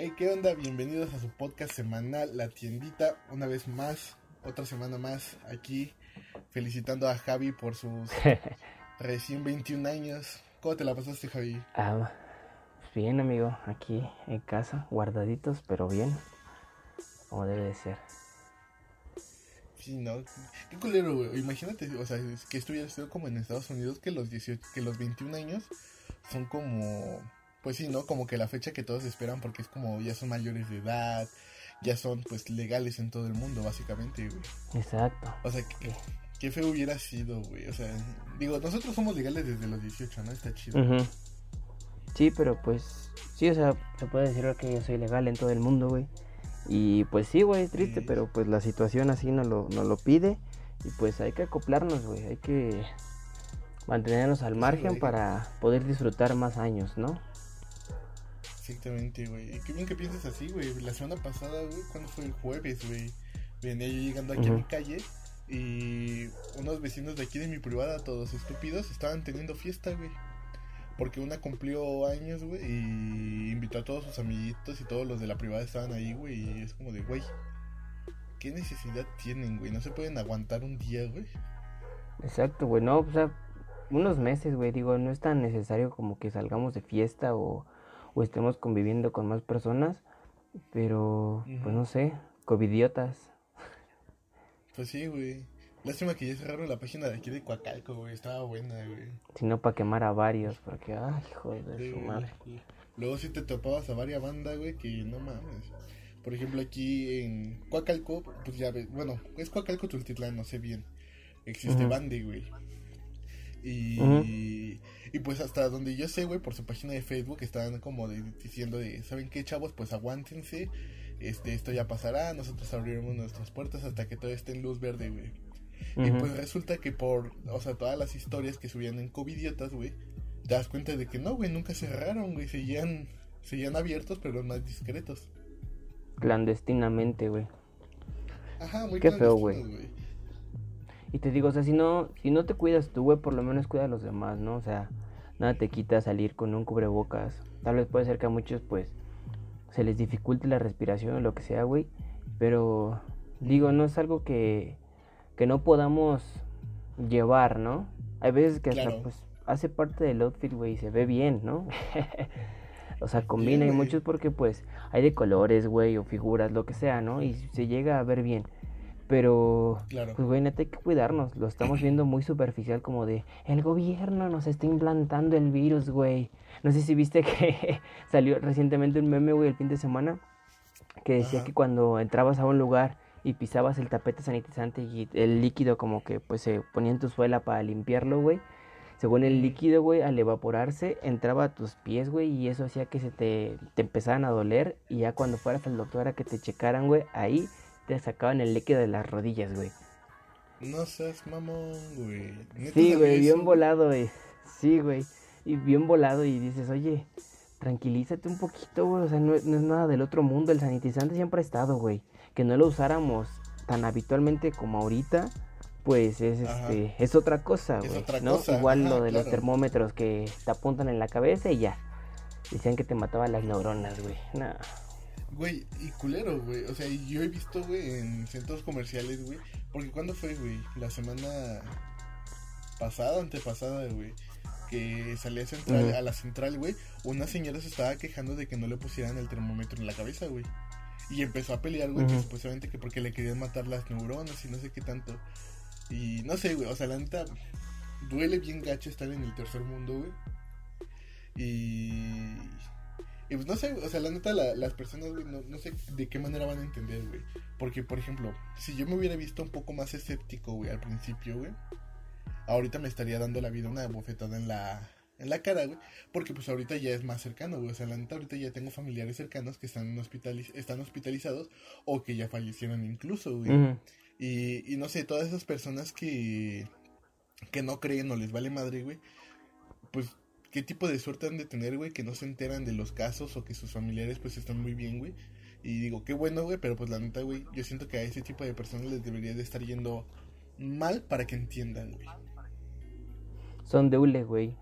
Hey, ¿qué onda? Bienvenidos a su podcast semanal, La Tiendita. Una vez más, otra semana más aquí, felicitando a Javi por sus recién 21 años. ¿Cómo te la pasaste, Javi? Ah, bien, amigo, aquí en casa, guardaditos, pero bien, como debe de ser. Sí, no, qué culero, güey. Imagínate, o sea, que estuviera sido como en Estados Unidos, que los 18, que los 21 años son como pues sí, ¿no? Como que la fecha que todos esperan porque es como ya son mayores de edad, ya son pues legales en todo el mundo, básicamente, güey. Exacto. O sea, que, qué feo hubiera sido, güey. O sea, digo, nosotros somos legales desde los 18, ¿no? Está chido. Sí, pero pues, sí, o sea, se puede decir que yo soy legal en todo el mundo, güey. Y pues sí, güey, triste, pero pues la situación así no lo, no lo pide. Y pues hay que acoplarnos, güey. Hay que mantenernos al margen para poder disfrutar más años, ¿no? Exactamente, güey. Y qué bien que piensas así, güey. La semana pasada, güey, cuando fue el jueves, güey, venía yo llegando aquí a mi calle y unos vecinos de aquí de mi privada, todos estúpidos, estaban teniendo fiesta, güey. Porque una cumplió años, güey, y invitó a todos sus amiguitos y todos los de la privada estaban ahí, güey. Y es como de, güey, ¿qué necesidad tienen, güey? No se pueden aguantar un día, güey. Exacto, güey. No, o sea, unos meses, güey. Digo, no es tan necesario como que salgamos de fiesta o o estemos conviviendo con más personas, pero pues no sé, covidiotas. Pues sí, güey. Lástima que ya cerraron la página de aquí de Coacalco, güey. Estaba buena, güey. Si no, para quemar a varios, porque, ay, joder, de su madre. Luego si te topabas a varias bandas, güey, que no mames. Por ejemplo, aquí en Coacalco, pues ya ves, bueno, es Coacalco Tultitlán, no sé bien. Existe bande, güey. Y, y pues hasta donde yo sé, güey, por su página de Facebook estaban como diciendo de, ¿saben qué, chavos? Pues aguántense, este, esto ya pasará, nosotros abriremos nuestras puertas hasta que todo esté en luz verde, güey. Y pues resulta que por, o sea, todas las historias que subían en Covidiotas, güey, te das cuenta de que no, güey, nunca cerraron, güey, seguían, seguían abiertos, pero más discretos. Clandestinamente, güey. Ajá, muy Qué feo, güey. Y te digo, o sea, si no, si no te cuidas tú, güey, por lo menos cuida a los demás, ¿no? O sea, nada te quita salir con un cubrebocas. Tal vez puede ser que a muchos, pues, se les dificulte la respiración o lo que sea, güey. Pero, digo, no es algo que, que no podamos llevar, ¿no? Hay veces que hasta, pues, hace parte del outfit, güey, y se ve bien, ¿no? o sea, combina y muchos porque, pues, hay de colores, güey, o figuras, lo que sea, ¿no? Y se llega a ver bien. Pero, pues, güey, neta hay que cuidarnos. Lo estamos viendo muy superficial, como de el gobierno nos está implantando el virus, güey. No sé si viste que salió recientemente un meme, güey, el fin de semana, que decía que cuando entrabas a un lugar y pisabas el tapete sanitizante y el líquido, como que pues se ponía en tu suela para limpiarlo, güey. Según el líquido, güey, al evaporarse, entraba a tus pies, güey, y eso hacía que se te, te empezaran a doler. Y ya cuando fueras al doctor a que te checaran, güey, ahí te sacaban el líquido de las rodillas, güey. No seas mamón, güey. Sí, güey, bien volado, güey. Sí, güey. Y bien volado y dices, oye, tranquilízate un poquito, güey. O sea, no, es nada del otro mundo. El sanitizante siempre ha estado, güey. Que no lo usáramos tan habitualmente como ahorita, pues es este es otra cosa, güey. ¿no? Igual lo de los termómetros que te apuntan en la cabeza y ya. Decían que te mataban las neuronas, güey. Nada. Güey, y culero, güey. O sea, yo he visto, güey, en centros comerciales, güey. Porque cuando fue, güey? La semana pasada, antepasada, güey. Que salía central, a la central, güey. Una señora se estaba quejando de que no le pusieran el termómetro en la cabeza, güey. Y empezó a pelear, güey, que supuestamente que porque le querían matar las neuronas y no sé qué tanto. Y no sé, güey, o sea, la neta duele bien gacho estar en el tercer mundo, güey. Y y pues no sé, o sea, la neta, las personas, güey, no, sé de qué manera van a entender, güey. Porque, por ejemplo, si yo me hubiera visto un poco más escéptico, güey, al principio, güey, ahorita me estaría dando la vida una bofetada en la, en la cara, güey. Porque pues ahorita ya es más cercano, güey. O sea, la neta, ahorita ya tengo familiares cercanos que están, están hospitalizados o que ya fallecieron incluso, güey. y, y no sé, todas esas personas que, que no creen o les vale madre, güey, pues qué tipo de suerte han de tener, güey, que no se enteran de los casos o que sus familiares pues están muy bien, güey. Y digo, qué bueno, güey, pero pues la neta, güey, yo siento que a ese tipo de personas les debería de estar yendo mal para que entiendan, güey. Son de hule, güey.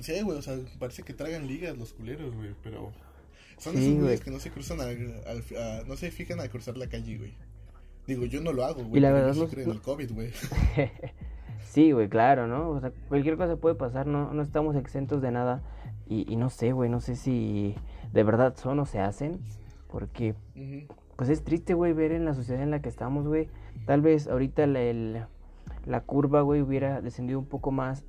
sí, güey, o sea, parece que tragan ligas los culeros, güey, pero... Son esos güeyes que no se cruzan al, no se fijan al cruzar la calle, güey. Digo, yo no lo hago, güey. Y la verdad no el COVID, güey. sí, güey, claro, ¿no? O sea, cualquier cosa puede pasar, no, no estamos exentos de nada. Y, y no sé, güey, no sé si de verdad son o se hacen. Porque, pues es triste, güey, ver en la sociedad en la que estamos, güey. Tal vez ahorita la, la curva, güey, hubiera descendido un poco más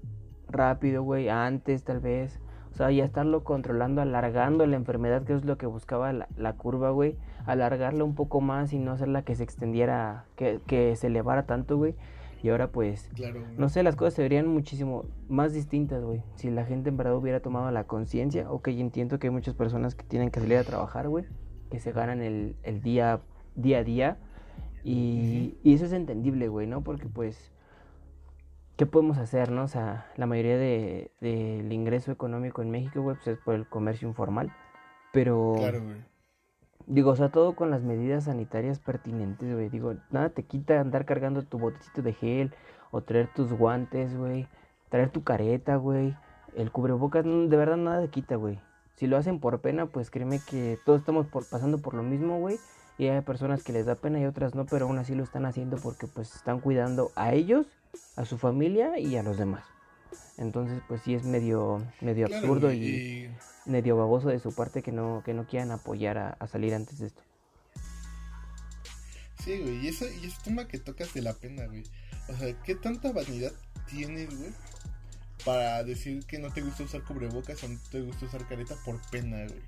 rápido, güey, antes tal vez. O sea, ya estarlo controlando, alargando la enfermedad, que es lo que buscaba la, curva, güey. Alargarla un poco más y no hacerla que se extendiera, que, que se elevara tanto, güey. Y ahora pues, no sé, las cosas se verían muchísimo más distintas, güey. Si la gente en verdad hubiera tomado la conciencia, ok, entiendo que hay muchas personas que tienen que salir a trabajar, güey. Que se ganan el, el día, día a día. Y, y eso es entendible, güey, ¿no? Porque pues ¿qué podemos hacer, no? O sea, la mayoría del de, ingreso económico en México, güey, pues es por el comercio informal. Pero... Claro, güey. Digo, o sea, todo con las medidas sanitarias pertinentes, güey. Digo, nada te quita andar cargando tu botecito de gel o traer tus guantes, güey. Traer tu careta, güey. El cubrebocas, de verdad nada te quita, güey. Si lo hacen por pena, pues créeme que todos estamos por, pasando por lo mismo, güey. Y hay personas que les da pena y otras no, pero aún así lo están haciendo porque pues están cuidando a ellos a su familia y a los demás. Entonces, pues sí es medio, medio absurdo y, medio baboso de su parte que no, que no quieran apoyar a, salir antes de esto. Sí, güey, y, eso, y ese tema que tocas de la pena, güey. O sea, ¿qué tanta vanidad tienes, güey? Para decir que no te gusta usar cubrebocas o no te gusta usar careta por pena, güey.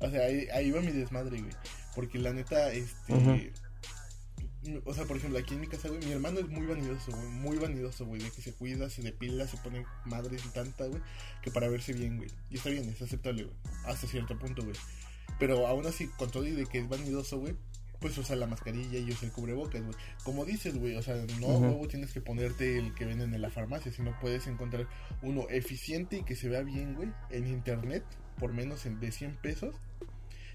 O sea, ahí, va mi desmadre, güey. Porque la neta, este o sea, por ejemplo, aquí en mi casa, güey, mi hermano es muy vanidoso, güey, muy vanidoso, güey, de que se cuida, se depila, se pone madres y tanta, güey, que para verse bien, güey. Y está bien, es aceptable, güey, hasta cierto punto, güey. Pero aún así, con todo y de que es vanidoso, güey, pues usa la mascarilla y usa el cubrebocas, güey. Como dices, güey, o sea, no luego tienes que ponerte el que venden en la farmacia, sino puedes encontrar uno eficiente y que se vea bien, güey, en internet, por menos de 100 pesos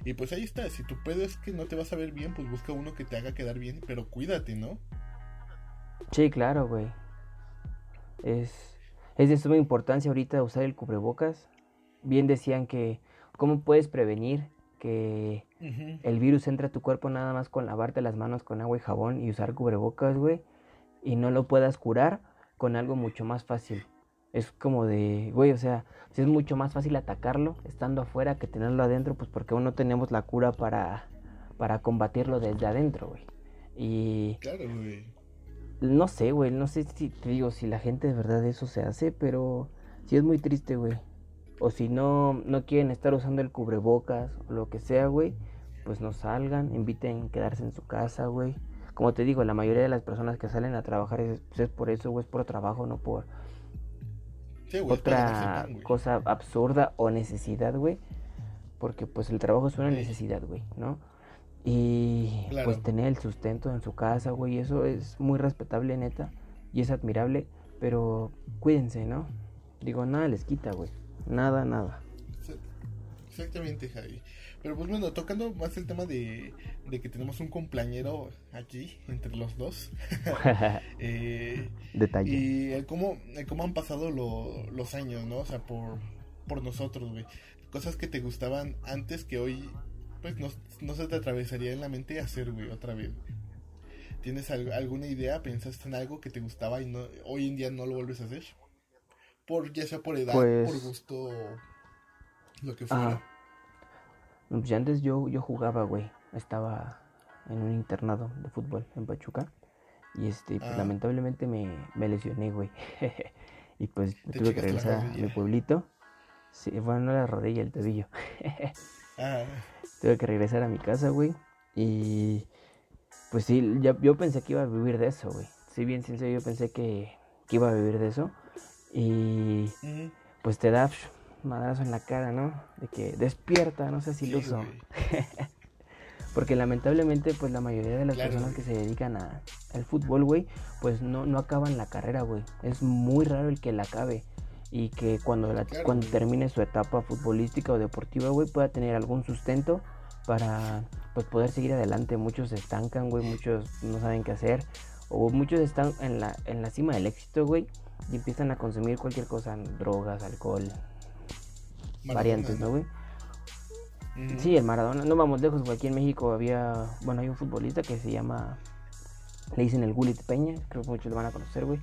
y pues ahí está, si tu pedo es que no te vas a ver bien, pues busca uno que te haga quedar bien, pero cuídate, ¿no? Sí, claro, güey. Es, es de suma importancia ahorita usar el cubrebocas. Bien decían que, ¿cómo puedes prevenir que el virus entre a tu cuerpo nada más con lavarte las manos con agua y jabón y usar cubrebocas, güey? Y no lo puedas curar con algo mucho más fácil. Es como de, güey, o sea, si es mucho más fácil atacarlo estando afuera que tenerlo adentro, pues porque aún no tenemos la cura para, para combatirlo desde adentro, güey. Y... Claro, güey. No sé, güey, no sé si te digo si la gente de verdad eso se hace, pero sí es muy triste, güey. O si no, no quieren estar usando el cubrebocas o lo que sea, güey, pues no salgan, inviten a quedarse en su casa, güey. Como te digo, la mayoría de las personas que salen a trabajar es, pues es por eso, güey, es por trabajo, no por otra cosa absurda o necesidad, güey. Porque pues el trabajo es una necesidad, güey, ¿no? Y pues tener el sustento en su casa, güey, eso es muy respetable, neta. Y es admirable, pero cuídense, ¿no? Digo, nada les quita, güey. Nada, nada. Exactamente, Javi. Pero pues bueno, tocando más el tema de, de que tenemos un compañero aquí entre los dos. eh, Detalle. Y cómo, cómo han pasado los años, ¿no? O sea, por, por nosotros, güey. Cosas que te gustaban antes que hoy, pues no, no se te atravesaría en la mente hacer, güey, otra vez. ¿Tienes alguna idea? ¿Pensaste en algo que te gustaba y no, hoy en día no lo vuelves a hacer? Por, ya sea por edad, pues por gusto, lo que fuera. Pues antes yo, yo jugaba, güey. Estaba en un internado de fútbol en Pachuca. Y este, pues, ah. lamentablemente me, me lesioné, güey. y pues tuve que regresar a mi pueblito. Sí, bueno, no la rodilla, el tobillo. ah. Tuve que regresar a mi casa, güey. Y pues sí, yo pensé que iba a vivir de eso, güey. Si bien sincero, yo pensé que, que, iba a vivir de eso. Y pues te da madrazo en la cara, ¿no? De que despierta, no sé si lo uso. Porque lamentablemente, pues la mayoría de las personas que se dedican a, al fútbol, güey, pues no, no acaban la carrera, güey. Es muy raro el que la acabe. Y que cuando, la, cuando termine su etapa futbolística o deportiva, güey, pueda tener algún sustento para pues, poder seguir adelante. Muchos se estancan, güey, muchos no saben qué hacer. O muchos están en la, en la cima del éxito, güey, y empiezan a consumir cualquier cosa, drogas, alcohol, variantes, ¿no, güey? Sí, el Maradona. No vamos lejos, güey. Aquí en México había. Bueno, hay un futbolista que se llama. Le dicen el Gulit Peña. Creo que muchos lo van a conocer, güey.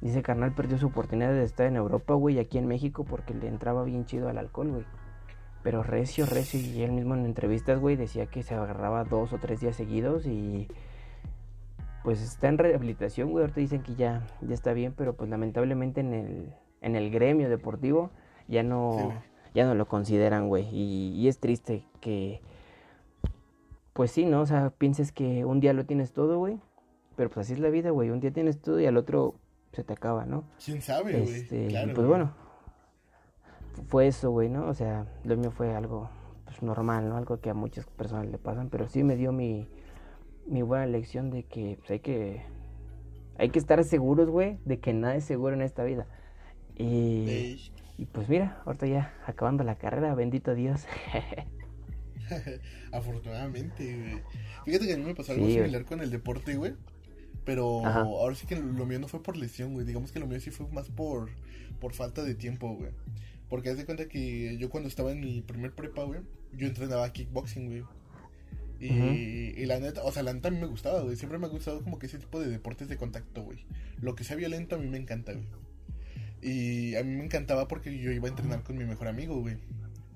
Dice, carnal, perdió su oportunidad de estar en Europa, güey, y aquí en México porque le entraba bien chido al alcohol, güey. Pero recio, recio. Y él mismo en entrevistas, güey, decía que se agarraba dos o tres días seguidos y. Pues está en rehabilitación, güey. Ahorita dicen que ya, ya está bien, pero pues lamentablemente en el, en el gremio deportivo ya no, ya no lo consideran, güey. Y, y es triste que. Pues sí, ¿no? O sea, pienses que un día lo tienes todo, güey. Pero pues así es la vida, güey. Un día tienes todo y al otro se te acaba, ¿no? ¿Quién sabe, güey? Este, Claro, pues bueno, fue eso, güey, ¿no? O sea, lo mío fue algo pues, normal, ¿no? Algo que a muchas personas le pasan, pero sí me dio mi, mi buena lección de que pues, hay que hay que estar seguros, güey, de que nada es seguro en esta vida. Y. y pues mira, ahorita ya acabando la carrera, bendito Dios. Afortunadamente, güey. Fíjate que a mí me pasó algo Sí, güey. similar con el deporte, güey. Pero Ajá. ahora sí que lo mío no fue por lesión, güey. Digamos que lo mío sí fue más por, por falta de tiempo, güey. Porque haz de cuenta que yo cuando estaba en mi primer prepa, güey, yo entrenaba kickboxing, güey. Y, y la neta, o sea, la neta a mí me gustaba, güey. Siempre me ha gustado como que ese tipo de deportes de contacto, güey. Lo que sea violento a mí me encanta, güey. Y a mí me encantaba porque yo iba a entrenar con mi mejor amigo, güey.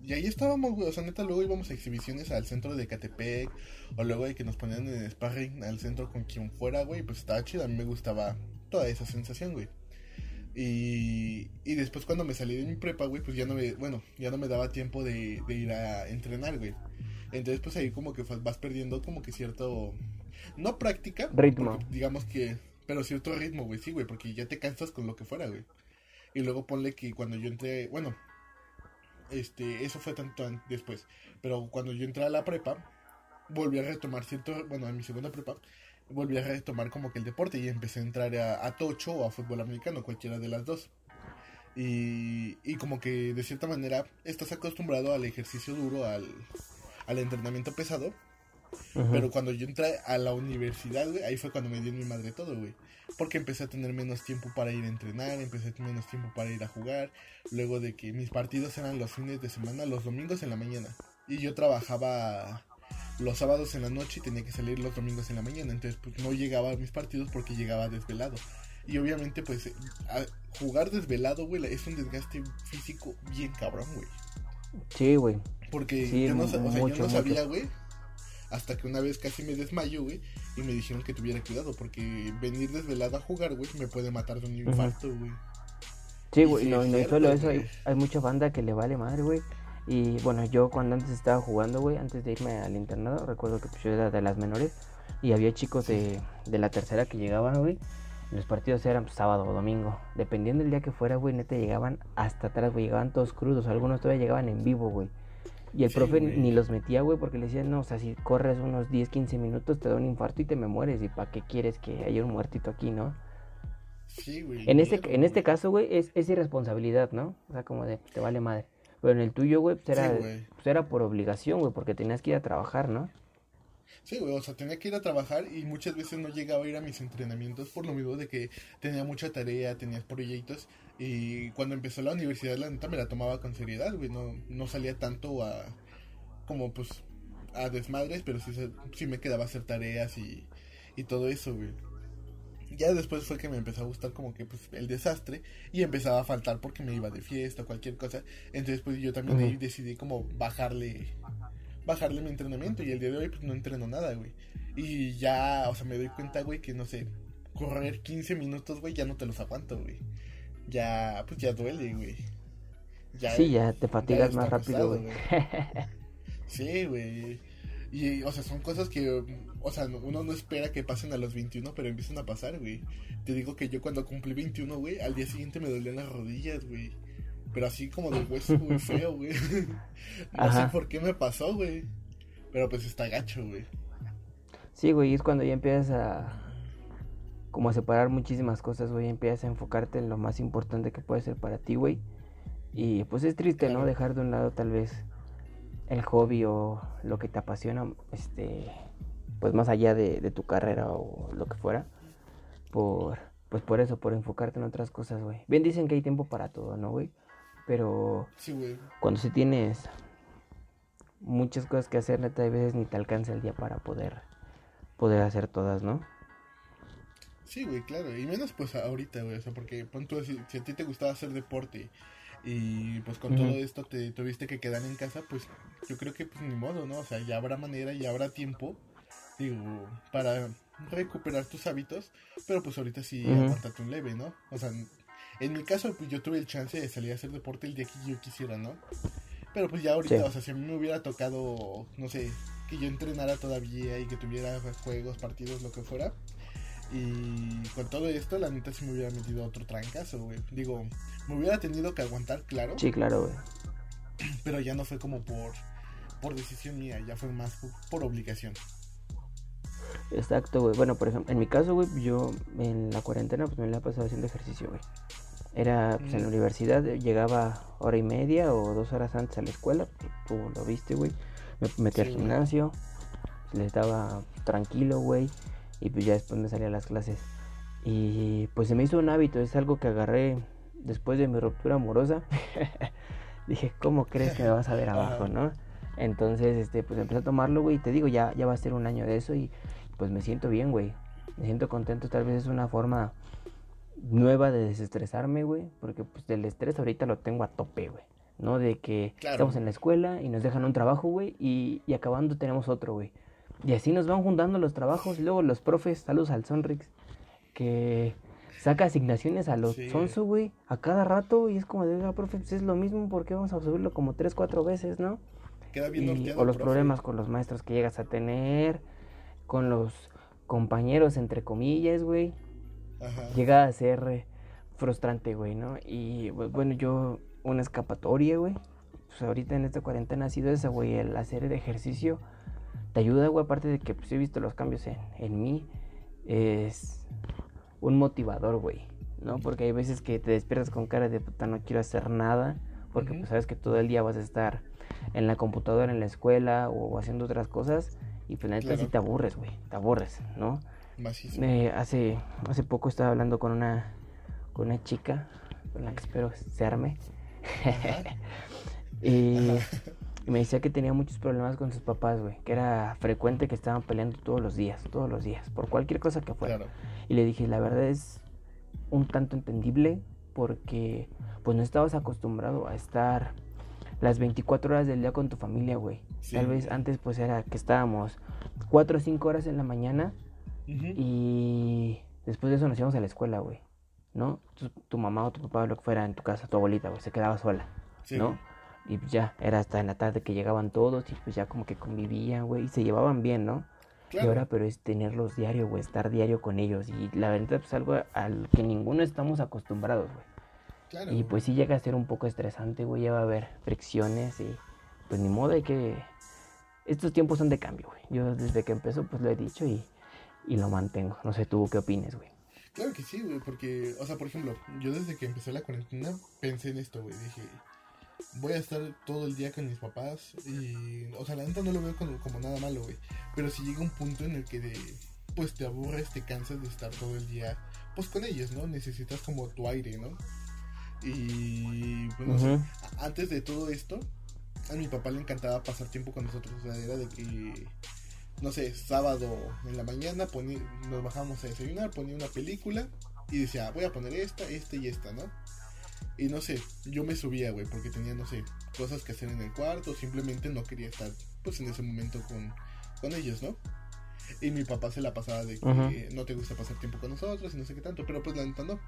Y ahí estábamos, güey. O sea, neta, luego íbamos a exhibiciones al centro de Catepec. O luego de que nos ponían en sparring al centro con quien fuera, güey. Pues estaba chido. A mí me gustaba toda esa sensación, güey. Y, y después cuando me salí de mi prepa, güey, pues ya no me, bueno, ya no me daba tiempo de, de ir a entrenar, güey. Entonces, pues ahí como que vas perdiendo como que cierto, no práctica, Ritmo. porque digamos que, pero cierto ritmo, güey, sí, güey, porque ya te cansas con lo que fuera, güey. Y luego ponle que cuando yo entré, bueno, este, eso fue tanto an- después, pero cuando yo entré a la prepa, volví a retomar cierto, bueno, en mi segunda prepa, volví a retomar como que el deporte y empecé a entrar a, a tocho o a fútbol americano, cualquiera de las dos. Y, y como que de cierta manera estás acostumbrado al ejercicio duro, al, al entrenamiento pesado, Pero cuando yo entré a la universidad, güey, ahí fue cuando me dio mi madre todo, güey. Porque empecé a tener menos tiempo para ir a entrenar, empecé a tener menos tiempo para ir a jugar. Luego de que mis partidos eran los fines de semana, los domingos en la mañana. Y yo trabajaba los sábados en la noche y tenía que salir los domingos en la mañana. Entonces, pues no llegaba a mis partidos porque llegaba desvelado. Y obviamente, pues, jugar desvelado, güey, es un desgaste físico bien cabrón, güey. Sí, güey. Porque Sí, yo no, sa- o sea, yo mucho, no sabía, güey. Hasta que una vez casi me desmayo, güey. Y me dijeron que tuviera cuidado. Porque venir desvelado a jugar, güey, me puede matar de un infarto, güey. Sí, Y güey, sí, no, no solo eso, hay, hay mucha banda que le vale madre, güey. Y bueno, yo cuando antes estaba jugando, güey, antes de irme al internado, recuerdo que pues, yo era de las menores y había chicos de, de la tercera que llegaban, güey. y Los partidos eran pues, sábado o domingo. Dependiendo del día que fuera, güey, neta llegaban hasta atrás, güey. Llegaban todos crudos. Algunos todavía llegaban en vivo, güey. Y el Sí, profe güey. ni los metía, güey, porque le decían, no, o sea, si corres unos 10, 15 minutos te da un infarto y te me mueres. ¿Y para qué quieres que haya un muertito aquí, no? Sí, güey. En este, miedo, en este güey. caso, güey, es, es irresponsabilidad, ¿no? O sea, como de, te vale madre. Pero en el tuyo, güey, pues era, Sí, güey. pues era por obligación, güey, porque tenías que ir a trabajar, ¿no? Sí, güey, o sea, tenía que ir a trabajar y muchas veces no llegaba a ir a mis entrenamientos por lo mismo de que tenía mucha tarea, tenía proyectos y cuando empezó la universidad la neta me la tomaba con seriedad, güey, no, no salía tanto a como pues a desmadres, pero sí, sí me quedaba a hacer tareas y, y todo eso, güey. Ya después fue que me empezó a gustar como que pues el desastre y empezaba a faltar porque me iba de fiesta o cualquier cosa. Entonces pues yo también decidí como bajarle bajarle mi entrenamiento y el día de hoy pues no entreno nada, güey. Y ya, o sea, me doy cuenta, güey, que no sé, correr 15 minutos, güey, ya no te los aguanto, güey. Ya, pues ya duele, güey. Ya, sí, ya te fatigas más rápido, güey. Sí, güey. Y, o sea, son cosas que, o sea, uno no espera que pasen a los 21, pero empiezan a pasar, güey. Te digo que yo cuando cumplí 21, güey, al día siguiente me dolían las rodillas, güey. Pero así como de hueso, güey, feo, güey. no Ajá. sé por qué me pasó, güey. Pero pues está gacho, güey. Sí, güey, es cuando ya empiezas a como a separar muchísimas cosas, güey, empiezas a enfocarte en lo más importante que puede ser para ti, güey. Y pues es triste, ¿no? Dejar de un lado tal vez el hobby o lo que te apasiona, este, pues más allá de, de tu carrera o lo que fuera, por, pues por eso, por enfocarte en otras cosas, güey. Bien dicen que hay tiempo para todo, ¿no, güey? Pero Sí, güey. cuando sí tienes muchas cosas que hacer, neta, a veces ni te alcanza el día para poder, poder hacer todas, ¿no? Sí, güey, claro. Y menos pues ahorita, güey. O sea, porque pon tú, si, a ti te gustaba hacer deporte y pues con todo esto te tuviste que quedar en casa, pues yo creo que pues ni modo, ¿no? O sea, ya habrá manera, ya habrá tiempo, digo, para recuperar tus hábitos. Pero pues ahorita sí, uh un leve, ¿no? O sea, en mi caso, pues yo tuve el chance de salir a hacer deporte el día que yo quisiera, ¿no? Pero pues ya ahorita, o sea, si a mí me hubiera tocado, no sé, que yo entrenara todavía y que tuviera juegos, partidos, lo que fuera, y con todo esto, la neta sí me hubiera metido otro trancazo, güey. Digo, me hubiera tenido que aguantar, claro. Sí, claro, güey. Pero ya no fue como por, por decisión mía, ya fue más por, obligación. Exacto, güey. Bueno, por ejemplo, en mi caso, güey, yo en la cuarentena pues me la he pasado haciendo ejercicio, güey. Era pues, en la mm. universidad, llegaba hora y media o dos horas antes a la escuela, tú lo viste, güey. Me metí al gimnasio, les daba tranquilo, güey y pues ya después me salía a las clases. Y pues se me hizo un hábito, es algo que agarré después de mi ruptura amorosa. Dije, ¿cómo crees que me vas a ver abajo, no? Entonces, este, pues empecé a tomarlo, güey, y te digo, ya, ya va a ser un año de eso y pues me siento bien, güey. Me siento contento, tal vez es una forma nueva de desestresarme, güey, porque pues del estrés ahorita lo tengo a tope, güey. ¿No? De que estamos en la escuela y nos dejan un trabajo, güey, y, y acabando tenemos otro, güey. Y así nos van juntando los trabajos. Y luego los profes, saludos al Sonrix, que saca asignaciones a los Sonso, güey, a cada rato. Y es como de, oiga, profe, pues es lo mismo, ¿por qué vamos a subirlo como tres, cuatro veces, no? Queda bien O los problemas con los maestros que llegas a tener, con los compañeros, entre comillas, güey. Llega a ser eh, frustrante, güey, ¿no? Y bueno, yo, una escapatoria, güey. Pues ahorita en esta cuarentena ha sido esa, güey, el hacer el ejercicio te ayuda, güey, aparte de que pues, he visto los cambios en, en mí, es un motivador, güey, ¿no? Porque hay veces que te despiertas con cara de puta, no quiero hacer nada, porque pues sabes que todo el día vas a estar en la computadora, en la escuela o haciendo otras cosas, y pues neta sí te aburres, güey, te aburres, ¿no? Eh, hace, hace poco estaba hablando con una, con una chica, con la que espero se arme. y y me decía que tenía muchos problemas con sus papás, güey. Que era frecuente que estaban peleando todos los días, todos los días, por cualquier cosa que fuera. Y le dije, la verdad es un tanto entendible porque pues no estabas acostumbrado a estar las 24 horas del día con tu familia, güey. Tal vez antes pues era que estábamos 4 o 5 horas en la mañana y después de eso nos íbamos a la escuela, güey. ¿No? Tu, mamá o tu papá lo que fuera en tu casa, tu abuelita, güey, se quedaba sola. ¿No? Y ya, era hasta en la tarde que llegaban todos y pues ya como que convivían, güey, y se llevaban bien, ¿no? Y ahora, pero es tenerlos diario, güey, estar diario con ellos. Y la verdad, pues algo al que ninguno estamos acostumbrados, güey. Claro, y pues sí llega a ser un poco estresante, güey, ya va a haber fricciones y pues ni modo, hay que... Estos tiempos son de cambio, güey. Yo desde que empezó, pues lo he dicho y, y lo mantengo. No sé tú qué opines, güey. Claro que sí, güey, porque, o sea, por ejemplo, yo desde que empezó la cuarentena pensé en esto, güey. Dije, voy a estar todo el día con mis papás y, o sea, la neta no lo veo como, nada malo, güey. Pero si llega un punto en el que de, pues te aburres, te cansas de estar todo el día, pues con ellos, ¿no? Necesitas como tu aire, ¿no? Y, bueno, antes de todo esto, a mi papá le encantaba pasar tiempo con nosotros, o sea, era de que, no sé, sábado en la mañana nos bajamos a desayunar, ponía una película y decía, voy a poner esta, esta y esta, ¿no? Y no sé, yo me subía, güey, porque tenía, no sé, cosas que hacer en el cuarto, simplemente no quería estar, pues, en ese momento con, con ellos, ¿no? Y mi papá se la pasaba de que no te gusta pasar tiempo con nosotros y no sé qué tanto, pero pues la neta no.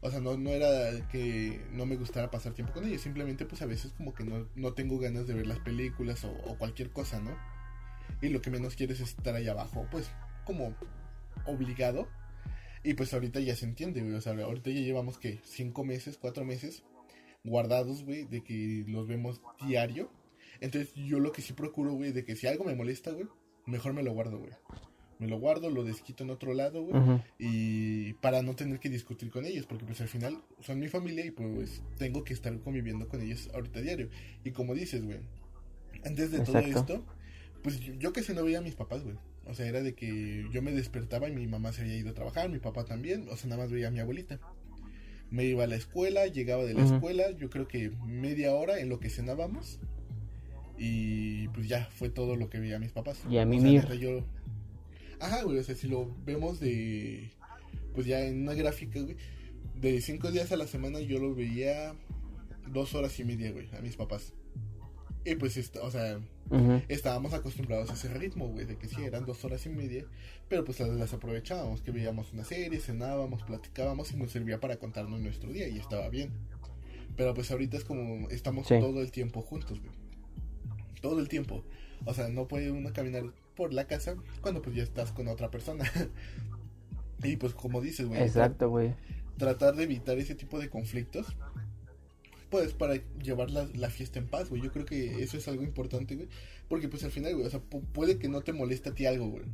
O sea, no, no era que no me gustara pasar tiempo con ellos, simplemente pues a veces como que no, no tengo ganas de ver las películas o, o cualquier cosa, ¿no? Y lo que menos quieres es estar ahí abajo, pues como obligado y pues ahorita ya se entiende, güey. O sea, ahorita ya llevamos que cinco meses, cuatro meses guardados, güey, de que los vemos diario. Entonces yo lo que sí procuro, güey, de que si algo me molesta, güey, mejor me lo guardo, güey. Me lo guardo, lo desquito en otro lado, güey. Y para no tener que discutir con ellos, porque pues al final son mi familia y pues tengo que estar conviviendo con ellos ahorita diario. Y como dices, güey, antes de todo esto, pues yo, yo que sé no veía a mis papás, güey. O sea, era de que yo me despertaba y mi mamá se había ido a trabajar, mi papá también, o sea, nada más veía a mi abuelita. Me iba a la escuela, llegaba de la escuela, yo creo que media hora en lo que cenábamos. Y pues ya, fue todo lo que vi a mis papás. Y a mí yo... Ajá, güey, o sea, si lo vemos de... Pues ya en una gráfica, güey, de cinco días a la semana yo lo veía dos horas y media, güey, a mis papás. Y pues, o sea, estábamos acostumbrados a ese ritmo, güey, de que sí, eran dos horas y media, pero pues las, aprovechábamos, que veíamos una serie, cenábamos, platicábamos y nos servía para contarnos nuestro día y estaba bien. Pero pues ahorita es como estamos todo el tiempo juntos, güey. Todo el tiempo. O sea, no puede uno caminar por la casa cuando pues ya estás con otra persona. y pues como dices, güey. Exacto, güey. Tratar de evitar ese tipo de conflictos pues para llevar la, la fiesta en paz, güey. Yo creo que eso es algo importante, güey. Porque pues al final, güey, o sea, puede que no te moleste a ti algo, güey.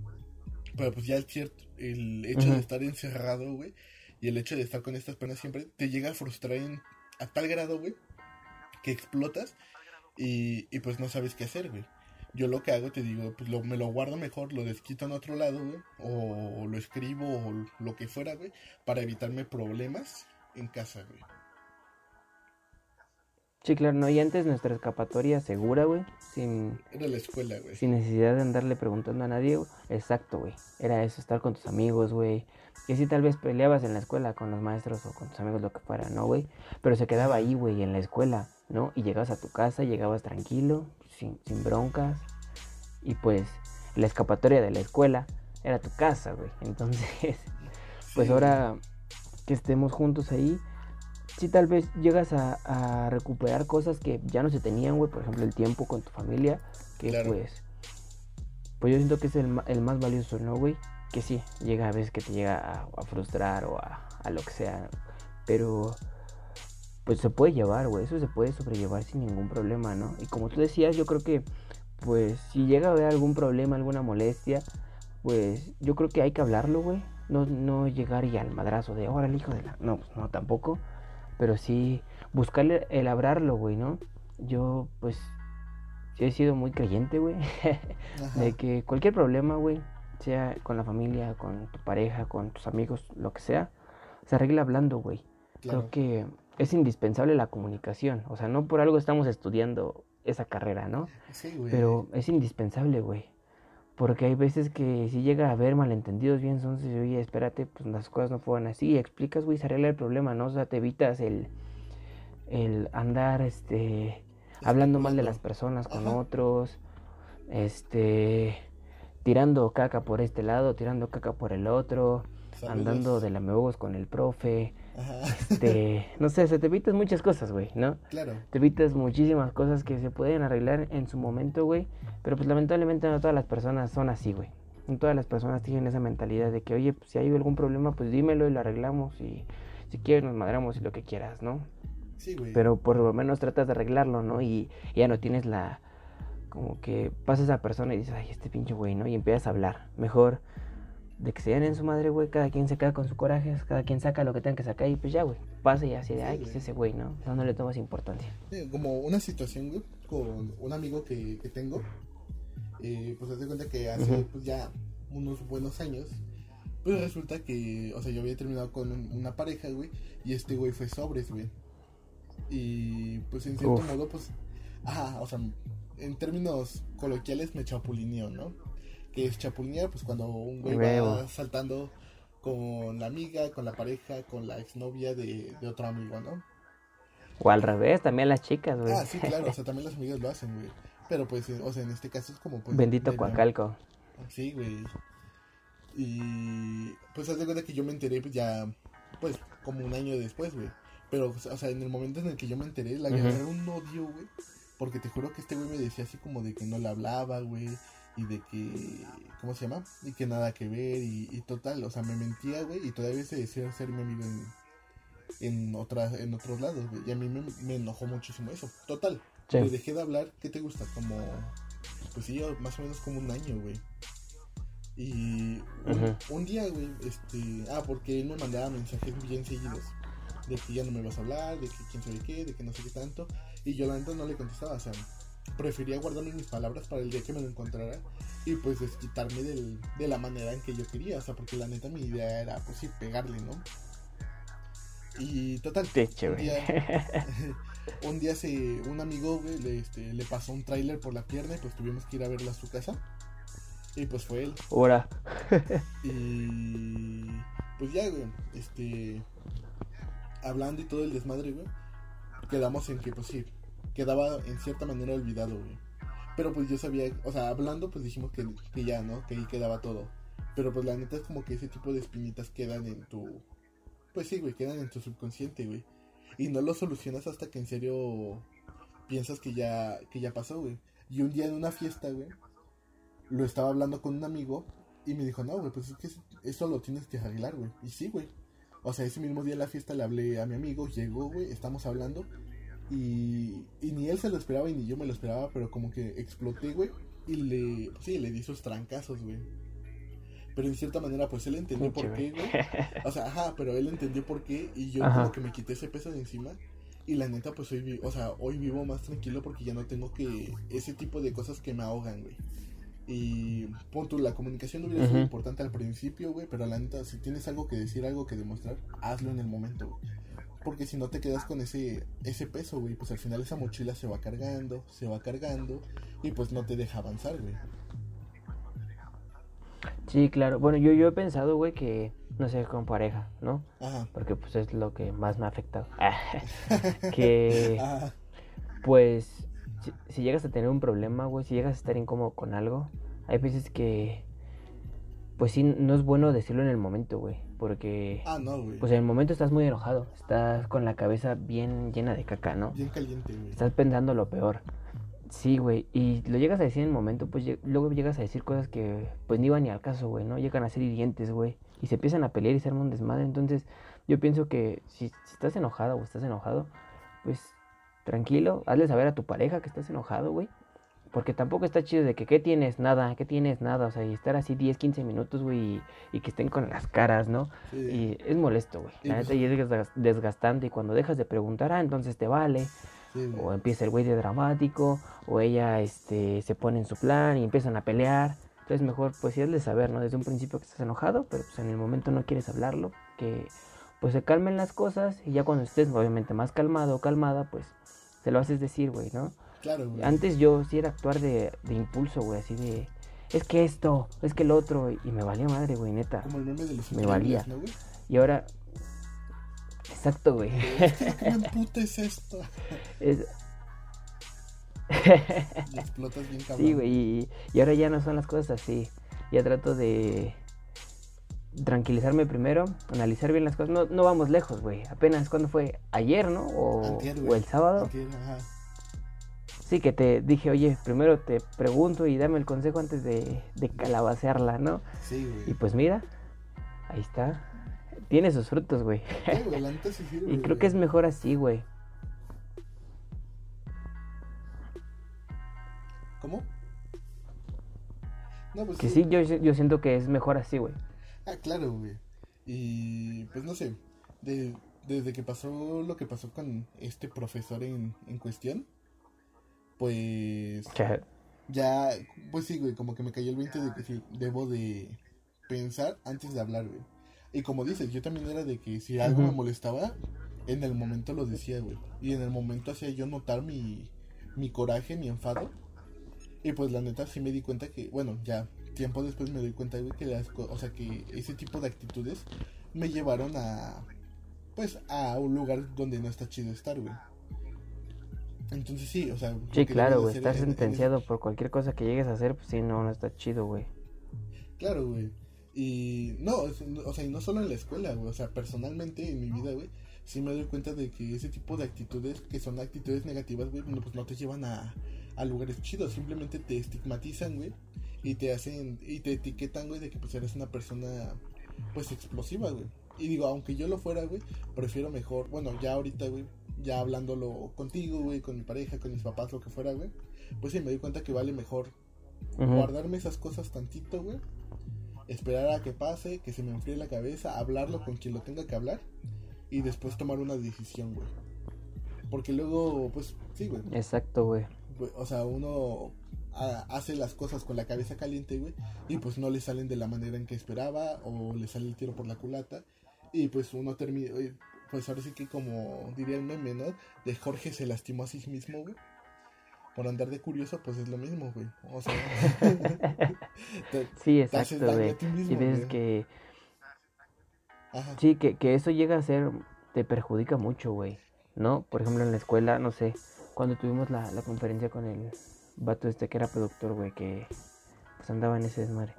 Pero pues ya el cierto, el hecho de estar encerrado, güey, y el hecho de estar con estas penas siempre te llega a frustrar a tal grado, güey, que explotas y, y pues no sabes qué hacer, güey. Yo lo que hago, te digo, pues lo, me lo guardo mejor, lo desquito en otro lado, güey, o lo escribo o lo que fuera, güey, para evitarme problemas en casa, güey. Sí, claro, no, y antes nuestra escapatoria segura, güey, sin... Era la escuela, güey. Sin necesidad de andarle preguntando a nadie, Exacto, güey. Era eso, estar con tus amigos, güey. Que si tal vez peleabas en la escuela con los maestros o con tus amigos, lo que fuera, ¿no, güey? Pero se quedaba ahí, güey, en la escuela, ¿no? Y llegabas a tu casa, llegabas tranquilo, sin, sin broncas. Y pues, la escapatoria de la escuela era tu casa, güey. Entonces, pues ahora que estemos juntos ahí sí tal vez llegas a, recuperar cosas que ya no se tenían, güey, por ejemplo, el tiempo con tu familia, que pues, pues yo siento que es el, más valioso, ¿no, güey? Que sí, llega a veces que te llega a, frustrar o a, lo que sea, pero pues se puede llevar, güey, eso se puede sobrellevar sin ningún problema, ¿no? Y como tú decías, yo creo que, pues, si llega a haber algún problema, alguna molestia, pues yo creo que hay que hablarlo, güey. No, no llegar y al madrazo de, ahora el hijo de la... No, pues no, tampoco pero sí buscarle el hablarlo, güey, ¿no? Yo, pues, sí he sido muy creyente, güey, de que cualquier problema, güey, sea con la familia, con tu pareja, con tus amigos, lo que sea, se arregla hablando, güey. Creo que es indispensable la comunicación, o sea, no por algo estamos estudiando esa carrera, ¿no? Sí, güey. Pero es indispensable, güey. Porque hay veces que si llega a haber malentendidos bien, entonces, oye, espérate, pues las cosas no fueron así. Explicas, güey, se arregla el problema, ¿no? O sea, te evitas el, el andar, este, hablando mal de las personas con otros, este, tirando caca por este lado, tirando caca por el otro, andando de lamebos con el profe. Este, no sé, se te evitas muchas cosas, güey, ¿no? Claro. Te evitas muchísimas cosas que se pueden arreglar en su momento, güey. Pero pues lamentablemente no todas las personas son así, güey. No todas las personas tienen esa mentalidad de que, oye, pues, si hay algún problema, pues dímelo y lo arreglamos. Y si quieres nos madramos y lo que quieras, ¿no? Sí, güey. Pero por lo menos tratas de arreglarlo, ¿no? Y ya no tienes la... Como que pasa esa persona y dices, ay, este pinche güey, ¿no? Y empiezas a hablar. Mejor de que se den en su madre, güey, cada quien se queda con su coraje, cada quien saca lo que tenga que sacar y pues ya, güey, pasa y así de, ay, es ese güey, ¿no? No, no le tomas importancia. como una situación, güey, con un amigo que, que tengo, eh, pues te cuenta que hace pues ya unos buenos años, pues resulta que, o sea, yo había terminado con una pareja, güey, y este güey fue sobres, güey. Y pues en cierto modo, pues, ajá, o sea, en términos coloquiales me chapulineó, ¿no? Que es chapulinear, pues cuando un güey va saltando con la amiga, con la pareja, con la exnovia de, de otro amigo, ¿no? O al revés, también las chicas, güey. Ah, sí, claro, o sea, también las amigas lo hacen, güey. Pero pues, o sea, en este caso es como pues... Bendito Coacalco. Sí, güey. Y pues haz de cuenta que yo me enteré pues ya, pues, como un año después, güey. Pero, o sea, en el momento en el que yo me enteré, la uh era un odio, güey. Porque te juro que este güey me decía así como de que no le hablaba, güey y de que, ¿cómo se llama? Y que nada que ver y, total, o sea, me mentía, güey, y todavía se decía ser mi amigo en, en, otras, en otros lados, güey, y a mí me, enojó muchísimo eso, total, le dejé de hablar, ¿qué te gusta? Como, pues sí, más o menos como un año, güey. Y un, día, güey, este, ah, porque él me mandaba mensajes bien seguidos de que ya no me vas a hablar, de que quién sabe qué, de que no sé qué tanto, y yo la neta no le contestaba, o sea, prefería guardarme mis palabras para el día que me lo encontrara y pues desquitarme del, de la manera en que yo quería, o sea, porque la neta mi idea era pues sí pegarle, ¿no? Y total, un día, un día se, un amigo, güey, le, este, le pasó un tráiler por la pierna y pues tuvimos que ir a verlo a su casa. Y pues fue él. Ahora. y pues ya, güey, este, hablando y todo el desmadre, güey, quedamos en que, pues sí, quedaba en cierta manera olvidado, güey. Pero pues yo sabía, o sea, hablando, pues dijimos que, que ya, ¿no? Que ahí quedaba todo. Pero pues la neta es como que ese tipo de espinitas quedan en tu... Pues sí, güey, quedan en tu subconsciente, güey. Y no lo solucionas hasta que en serio piensas que ya, que ya pasó, güey. Y un día en una fiesta, güey, lo estaba hablando con un amigo y me dijo, no, güey, pues es que eso lo tienes que arreglar, güey. Y sí, güey. O sea, ese mismo día en la fiesta le hablé a mi amigo, llegó, güey, estamos hablando. Y, y ni él se lo esperaba y ni yo me lo esperaba, pero como que exploté, güey. Y le, sí, le di sus trancazos, güey. Pero en cierta manera, pues él entendió por qué, güey. O sea, ajá, pero él entendió por qué y yo como que me quité ese peso de encima. Y la neta, pues hoy, o sea, hoy vivo más tranquilo porque ya no tengo que ese tipo de cosas que me ahogan, güey. Y punto, la comunicación no hubiera sido importante al principio, güey, pero la neta, si tienes algo que decir, algo que demostrar, hazlo en el momento, güey. Porque si no te quedas con ese, ese peso, güey, pues al final esa mochila se va cargando, se va cargando y pues no te deja avanzar, güey. Sí, claro. Bueno, yo, yo he pensado, güey, que, no sé, con pareja, ¿no? Ajá. Porque pues es lo que más me ha afectado. que, pues, si, llegas a tener un problema, güey, si llegas a estar incómodo con algo, hay veces que, pues sí, no es bueno decirlo en el momento, güey. Porque, ah, no, güey. pues en el momento estás muy enojado, estás con la cabeza bien llena de caca, ¿no? Bien caliente, güey. Estás pensando lo peor. Sí, güey, y lo llegas a decir en el momento, pues luego llegas a decir cosas que pues ni iban ni al caso, güey, ¿no? Llegan a ser hirientes, güey, y se empiezan a pelear y se arma un desmadre. Entonces, yo pienso que si, si estás enojado o estás enojado, pues tranquilo, hazle saber a tu pareja que estás enojado, güey. Porque tampoco está chido de que, ¿qué tienes? Nada, ¿qué tienes? Nada. O sea, y estar así 10, 15 minutos, güey, y, que estén con las caras, ¿no? Y es molesto, güey. La neta, pues y es desgastante. Y cuando dejas de preguntar, ah, entonces te vale o empieza el güey de dramático, o ella este, se pone en su plan y empiezan a pelear. Entonces mejor pues sí es de saber, ¿no? Desde un principio que estás enojado, pero pues en el momento no quieres hablarlo, que pues se calmen las cosas y ya cuando estés obviamente más calmado o calmada, pues se lo haces decir, güey, ¿no? Claro, güey. Antes yo sí era actuar de, de impulso, güey, así de, es que esto, es que el otro, y me valía madre, güey, neta. Como el meme de los Me valía. Y ahora, Exacto, güey. ¿Qué puta es esto? Es... y explotas bien cabrón. Sí, güey, y, ahora ya no son las cosas así. Ya trato de tranquilizarme primero, analizar bien las cosas. No, no vamos lejos, güey. Apenas, ¿cuándo fue? ¿Ayer, no? O, o el sábado. ajá. Sí, que te dije, oye, primero te pregunto y dame el consejo antes de, de calabacearla, ¿no? Sí, güey. Y pues mira, ahí está tiene sus frutos, güey. y creo que es mejor así, güey. ¿Cómo? No, pues que sí, yo, yo siento que es mejor así, güey. Ah, claro, güey. Y pues no sé, desde que pasó lo que pasó con este profesor en, en cuestión, pues... Ya, pues sí, güey, como que me cayó el 20 de que sí, debo de pensar antes de hablar, güey. Y como dices, yo también era de que si algo me molestaba, en el momento lo decía, güey. Y en el momento hacía yo notar mi, mi coraje, mi enfado. Y pues la neta sí me di cuenta que, bueno, ya tiempo después me doy cuenta, güey, que las, o sea, que ese tipo de actitudes me llevaron a, pues, a un lugar donde no está chido estar, güey. Entonces sí, o sea... Sí, claro, güey, estar sentenciado por cualquier cosa que llegues a hacer, pues sí, no, no está chido, güey. Claro, güey. Y no, o sea, y no solo en la escuela, güey, o sea, personalmente en mi vida, güey, sí me doy cuenta de que ese tipo de actitudes, que son actitudes negativas, güey, pues no te llevan a, a lugares chidos, simplemente te estigmatizan, güey, y te hacen, y te etiquetan, güey, de que pues eres una persona, pues explosiva, güey. Y digo, aunque yo lo fuera, güey, prefiero mejor, bueno, ya ahorita, güey, ya hablándolo contigo, güey, con mi pareja, con mis papás, lo que fuera, güey, pues sí me doy cuenta que vale mejor guardarme esas cosas tantito, güey, esperar a que pase, que se me enfríe la cabeza, hablarlo con quien lo tenga que hablar y después tomar una decisión, güey. Porque luego, pues, sí, güey. Exacto, güey. O sea, uno hace las cosas con la cabeza caliente, güey, y pues no le salen de la manera en que esperaba o le sale el tiro por la culata y pues uno termina, pues ahora sí que como diría el meme, ¿no? De Jorge se lastimó a sí mismo, güey. Por andar de curioso, pues es lo mismo, güey. O sea, sí, exacto, güey. Y ves que... Sí, que, que eso llega a ser, te perjudica mucho, güey. ¿No? Por ejemplo, en la escuela, no sé, cuando tuvimos la, la conferencia con el vato este que era productor, güey, que pues andaba en ese desmadre.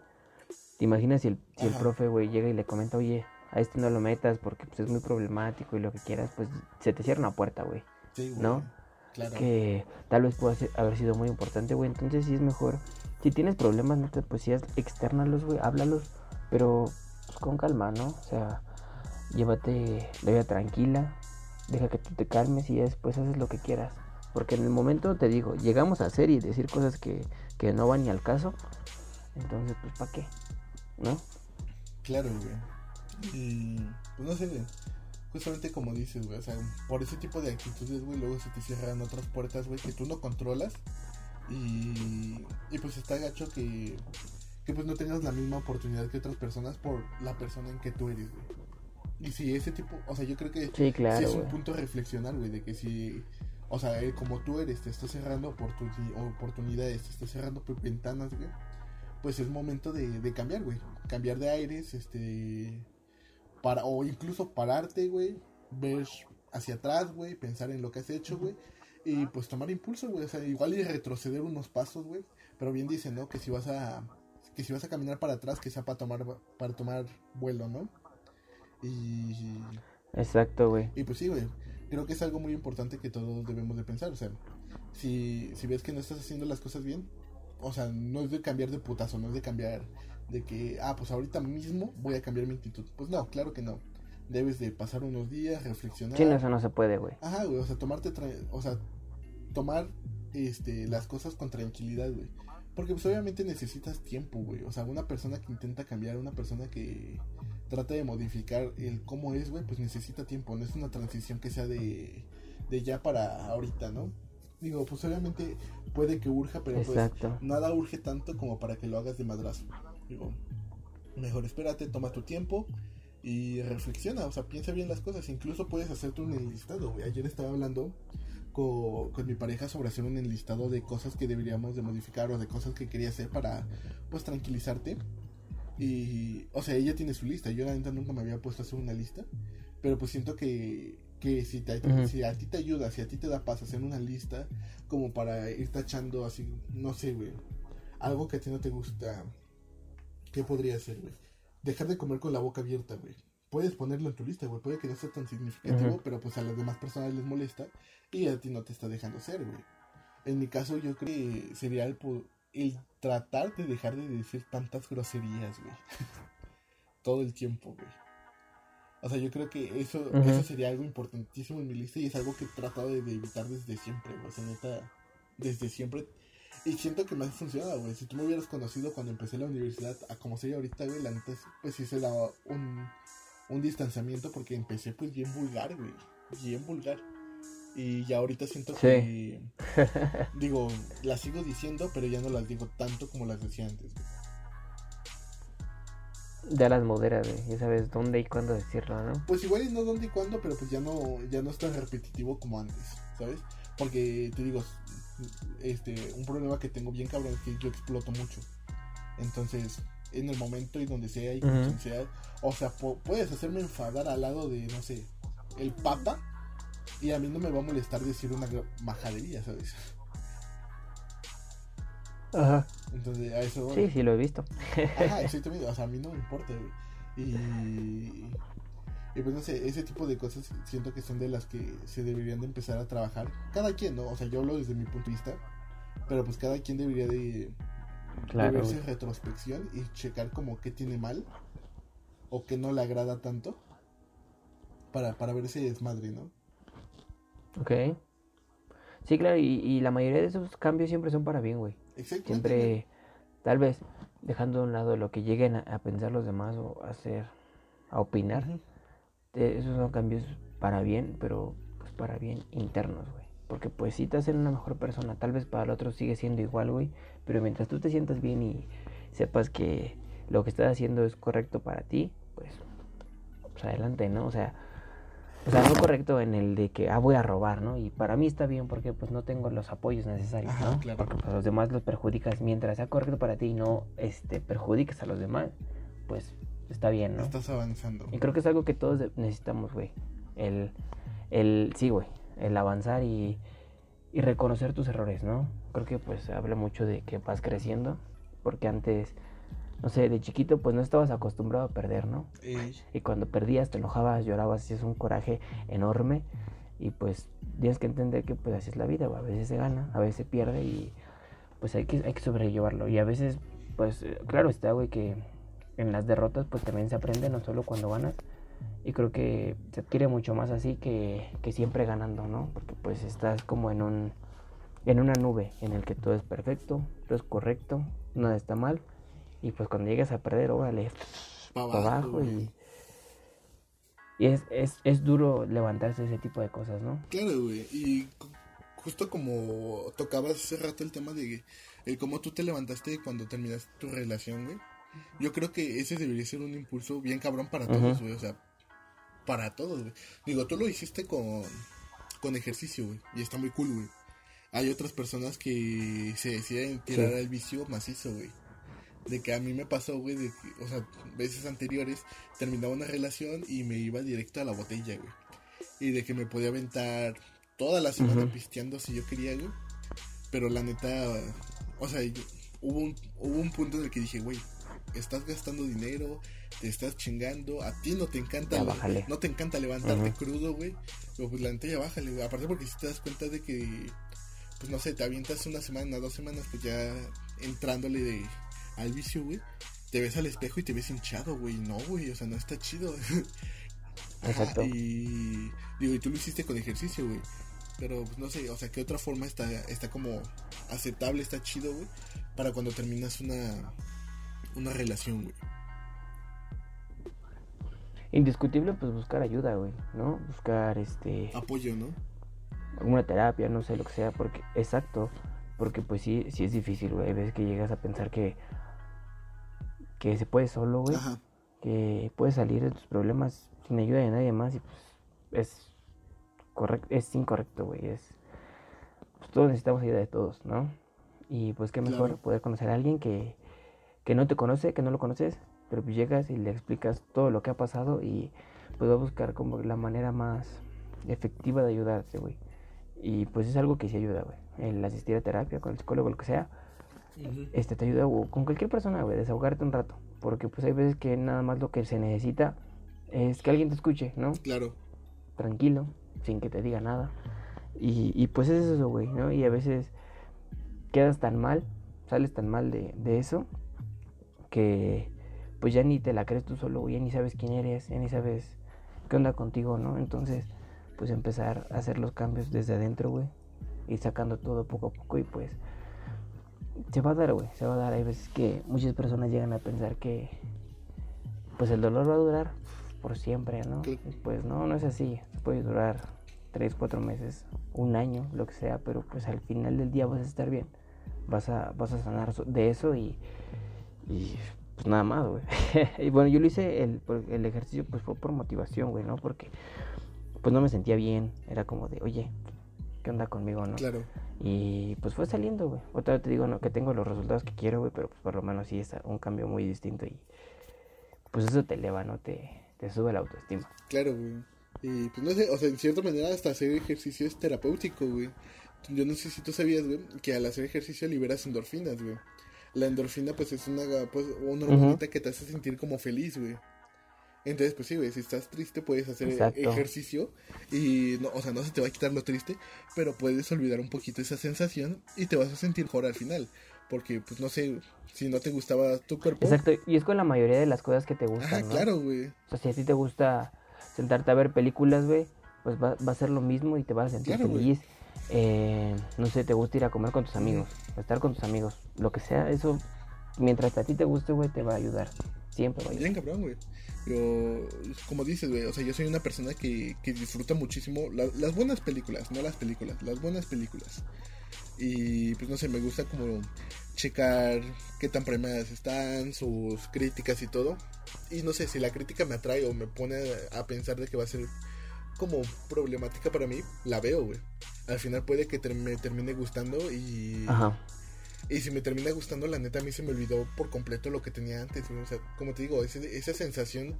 ¿Te imaginas si el, si el profe, güey, llega y le comenta, oye, a este no lo metas porque pues, es muy problemático y lo que quieras, pues se te cierra una puerta, güey. Sí, güey. ¿No? Claro. Que tal vez pueda haber sido muy importante, güey. Entonces sí es mejor. Si tienes problemas, neta, pues sí, externalos, güey, háblalos, pero pues, con calma, ¿no? O sea, llévate la vida tranquila, deja que tú te calmes y después haces lo que quieras. Porque en el momento te digo, llegamos a hacer y decir cosas que, que no van ni al caso. Entonces, pues, ¿para qué? ¿No? Claro, güey. Y, pues no sé. Justamente como dices, güey. O sea, por ese tipo de actitudes, güey, luego se te cierran otras puertas, güey, que tú no controlas. Y, y pues está gacho que, que pues no tengas la misma oportunidad que otras personas por la persona en que tú eres, güey. Y si ese tipo, o sea, yo creo que sí, claro, es un punto a reflexionar, güey, de que si o sea, eh, como tú eres, te estás cerrando oportunidades, te estás cerrando ventanas, güey. Pues es momento de, cambiar, güey. Cambiar de aires, este. Para, o incluso pararte, güey. Ver hacia atrás, güey. Pensar en lo que has hecho, güey. Y pues tomar impulso, güey. O sea, igual y retroceder unos pasos, güey. Pero bien dicen, ¿no? Que si vas a. Que si vas a caminar para atrás, que sea para tomar, para tomar vuelo, ¿no? Y. Exacto, güey. Y pues sí, güey creo que es algo muy importante que todos debemos de pensar. O sea, si, si ves que no estás haciendo las cosas bien, o sea, no es de cambiar de putazo, no es de cambiar de que, ah, pues ahorita mismo voy a cambiar mi actitud. Pues no, claro que no. Debes de pasar unos días, reflexionar. Sí, eso no se puede, güey. Ajá, güey, o sea, tomarte, o sea, tomar este, las cosas con tranquilidad, güey. Porque pues obviamente necesitas tiempo, güey. O sea, una persona que intenta cambiar, una persona que trata de modificar el cómo es, güey, pues necesita tiempo, no es una transición que sea de, de ya para ahorita, ¿no? Digo, pues obviamente puede que urja, pero pues nada urge tanto como para que lo hagas de madrazo. Digo, mejor espérate, toma tu tiempo y reflexiona, o sea, piensa bien las cosas, incluso puedes hacerte un enlistado, güey. Ayer estaba hablando con, con, mi pareja sobre hacer un enlistado de cosas que deberíamos de modificar o de cosas que quería hacer para, pues, tranquilizarte y, o sea, ella tiene su lista. Yo la neta nunca me había puesto a hacer una lista. Pero pues siento que, que si, te, si a ti te ayuda, si a ti te da paz hacer una lista, como para ir tachando así, no sé, güey. Algo que a ti no te gusta, ¿qué podría ser, güey? Dejar de comer con la boca abierta, güey. Puedes ponerlo en tu lista, güey. Puede que no sea tan significativo, pero pues a las demás personas les molesta y a ti no te está dejando ser, güey. En mi caso, yo creo que sería el, el tratar de dejar de decir tantas groserías, güey. Todo el tiempo, güey. O sea, yo creo que eso, eso sería algo importantísimo en mi lista y es algo que he tratado de, evitar desde siempre, güey. O sea, neta, desde siempre. Y siento que me ha funcionado, güey. Si tú me hubieras conocido cuando empecé la universidad a como soy ahorita, güey, la neta, pues sí se daba un, un distanciamiento porque empecé pues bien vulgar, güey. Bien vulgar. Y ya ahorita siento que. digo, las sigo diciendo, pero ya no las digo tanto como las decía antes. Ya las modera, güey. Ya sabes dónde y cuándo decirlo, ¿no? Pues igual y no dónde y cuándo, pero pues ya no, ya no es tan repetitivo como antes, ¿sabes? Porque te digo, este, un problema que tengo bien cabrón es que yo exploto mucho. Entonces, en el momento y donde sea y con quien sea, o sea, puedes hacerme enfadar al lado de, no sé, el papa y a mí no me va a molestar decir una majadería, ¿sabes? Ajá. Entonces, a eso. Sí, sí, lo he visto. Ajá, exactamente. O sea, a mí no me importa, güey. Y. Y pues no sé, ese tipo de cosas siento que son de las que se deberían de empezar a trabajar. Cada quien, ¿no? O sea, yo hablo desde mi punto de vista. Pero pues cada quien debería de, claro, verse retrospección y checar como qué tiene mal. O qué no le agrada tanto. Para, para ver ese desmadre, ¿no? Ok. Sí, claro, y, la mayoría de esos cambios siempre son para bien, güey. Siempre, tal vez, dejando a un lado lo que lleguen a, pensar los demás o a hacer, a opinar. Esos son cambios para bien, pero pues para bien internos, güey. Porque pues si te hacen una mejor persona, tal vez para el otro sigue siendo igual, güey. Pero mientras tú te sientas bien y sepas que lo que estás haciendo es correcto para ti, pues, pues adelante, ¿no? O sea, o sea, no correcto en el de que, ah, voy a robar, ¿no? Y para mí está bien porque pues no tengo los apoyos necesarios, Ajá, ¿no? claro. Porque pues, a los demás los perjudicas mientras sea correcto para ti y no este, perjudiques a los demás, pues está bien, ¿no? Estás avanzando. Y creo que es algo que todos necesitamos, güey. El, el, sí, güey, el avanzar y, y reconocer tus errores, ¿no? Creo que pues habla mucho de que vas creciendo, porque antes, no sé, de chiquito pues no estabas acostumbrado a perder, ¿no? Ey, Y cuando perdías te enojabas, llorabas, y es un coraje enorme. Y pues tienes que entender que pues así es la vida, güey. A veces se gana, a veces se pierde y pues hay que, hay que sobrellevarlo. Y a veces, pues claro está, güey, que en las derrotas pues también se aprende, no solo cuando ganas. Y creo que se adquiere mucho más así que, que siempre ganando, ¿no? Porque pues estás como en un en una nube en el que todo es perfecto, todo es correcto, nada está mal. Y pues cuando llegas a perder, órale, pa' para abajo, y, y es, es, es duro levantarse de ese tipo de cosas, ¿no? Claro, güey. Y justo como tocabas hace rato el tema de el cómo tú te levantaste cuando terminaste tu relación, güey. Yo creo que ese debería ser un impulso bien cabrón para todos, Ujú. güey. O sea, para todos, güey. Digo, tú lo hiciste con, con ejercicio, güey. Y está muy cool, güey. Hay otras personas que se deciden tirar Sí. al vicio macizo, güey. De que a mí me pasó, güey, de que, o sea, veces anteriores terminaba una relación y me iba directo a la botella, güey. Y de que me podía aventar toda la semana Ujú. pisteando si yo quería, güey. Pero la neta, o sea, yo- hubo, un, hubo un punto en el que dije, güey, estás gastando dinero, te estás chingando, a ti no te encanta, le- no te encanta levantarte crudo, güey. Pero pues la neta ya bájale, güey. Aparte porque si te das cuenta de que, pues no sé, te avientas una semana, dos semanas, pues ya entrándole de, al vicio, güey. Te ves al espejo y te ves hinchado, güey. No, güey, o sea, no está chido. Ajá, Exacto. y digo, y tú lo hiciste con ejercicio, güey. Pero pues, no sé, o sea, ¿qué otra forma está, está como aceptable, está chido, güey? Para cuando terminas una, una relación, güey. Indiscutible, pues buscar ayuda, güey, ¿no? Buscar, este, Apoyo, ¿no? alguna terapia, no sé, lo que sea, porque, exacto, porque pues sí, sí es difícil, güey, veces que llegas a pensar que, que se puede solo, güey, Ajá. que puedes salir de tus problemas sin ayuda de nadie más y pues es correcto, es incorrecto, güey, es, pues todos necesitamos ayuda de todos, ¿no? Y pues qué mejor Claro. poder conocer a alguien que, que no te conoce, que no lo conoces, pero pues llegas y le explicas todo lo que ha pasado y pues va a buscar como la manera más efectiva de ayudarte, güey. Y pues es algo que sí ayuda, güey. El asistir a terapia con el psicólogo, lo que sea, Ujú. este te ayuda o con cualquier persona, güey, desahogarte un rato. Porque pues hay veces que nada más lo que se necesita es que alguien te escuche, ¿no? Claro. Tranquilo, sin que te diga nada. Y, y pues es eso, güey, ¿no? Y a veces quedas tan mal, sales tan mal de, de eso, que pues ya ni te la crees tú solo, ya ni sabes quién eres, ya ni sabes qué onda contigo, ¿no? Entonces, pues empezar a hacer los cambios desde adentro, güey, y sacando todo poco a poco y pues se va a dar, güey, se va a dar. Hay veces que muchas personas llegan a pensar que pues el dolor va a durar por siempre, ¿no? Pues no, no es así. Puede durar tres, cuatro meses, un año, lo que sea, pero pues al final del día vas a estar bien. Vas a, vas a sanar de eso y, y pues nada más, güey. y bueno, yo lo hice, el, el ejercicio pues fue por motivación, güey, ¿no? Porque pues no me sentía bien. Era como de, oye, ¿qué onda conmigo, no? Claro. Y pues fue saliendo, güey. Otra vez te digo, no, que tengo los resultados que quiero, güey, pero pues por lo menos sí es un cambio muy distinto y pues eso te eleva, ¿no? Te, te sube la autoestima. Claro, güey. Y pues no sé, o sea, en cierta manera hasta hacer ejercicio es terapéutico, güey. Yo no sé si tú sabías, güey, que al hacer ejercicio liberas endorfinas, güey. La endorfina, pues, es una, pues, una hormonita que te hace sentir como feliz, güey. Entonces, pues sí, güey, si estás triste puedes hacer Exacto. ejercicio y, no, o sea, no se te va a quitar lo triste, pero puedes olvidar un poquito esa sensación y te vas a sentir mejor al final. Porque, pues, no sé, si no te gustaba tu cuerpo. Exacto, y es con la mayoría de las cosas que te gustan, ¿no? claro, güey. O sea, si a ti te gusta sentarte a ver películas, güey, pues va, va a ser lo mismo y te vas a sentir Claro, feliz. Eh, no sé, te gusta ir a comer con tus amigos, estar con tus amigos, lo que sea, eso, mientras a ti te guste, güey, te va a ayudar. Siempre va a ayudar. Bien cabrón, güey. Yo, como dices, güey, o sea, yo soy una persona que, que disfruta muchísimo la- las buenas películas, no las películas, las buenas películas. Y pues no sé, me gusta como checar qué tan premiadas están, sus críticas y todo. Y no sé, si la crítica me atrae o me pone a pensar de que va a ser como problemática para mí, la veo, güey. Al final puede que me termine gustando y... Ajá. Y si me termina gustando, la neta a mí se me olvidó por completo lo que tenía antes. O sea, como te digo, esa sensación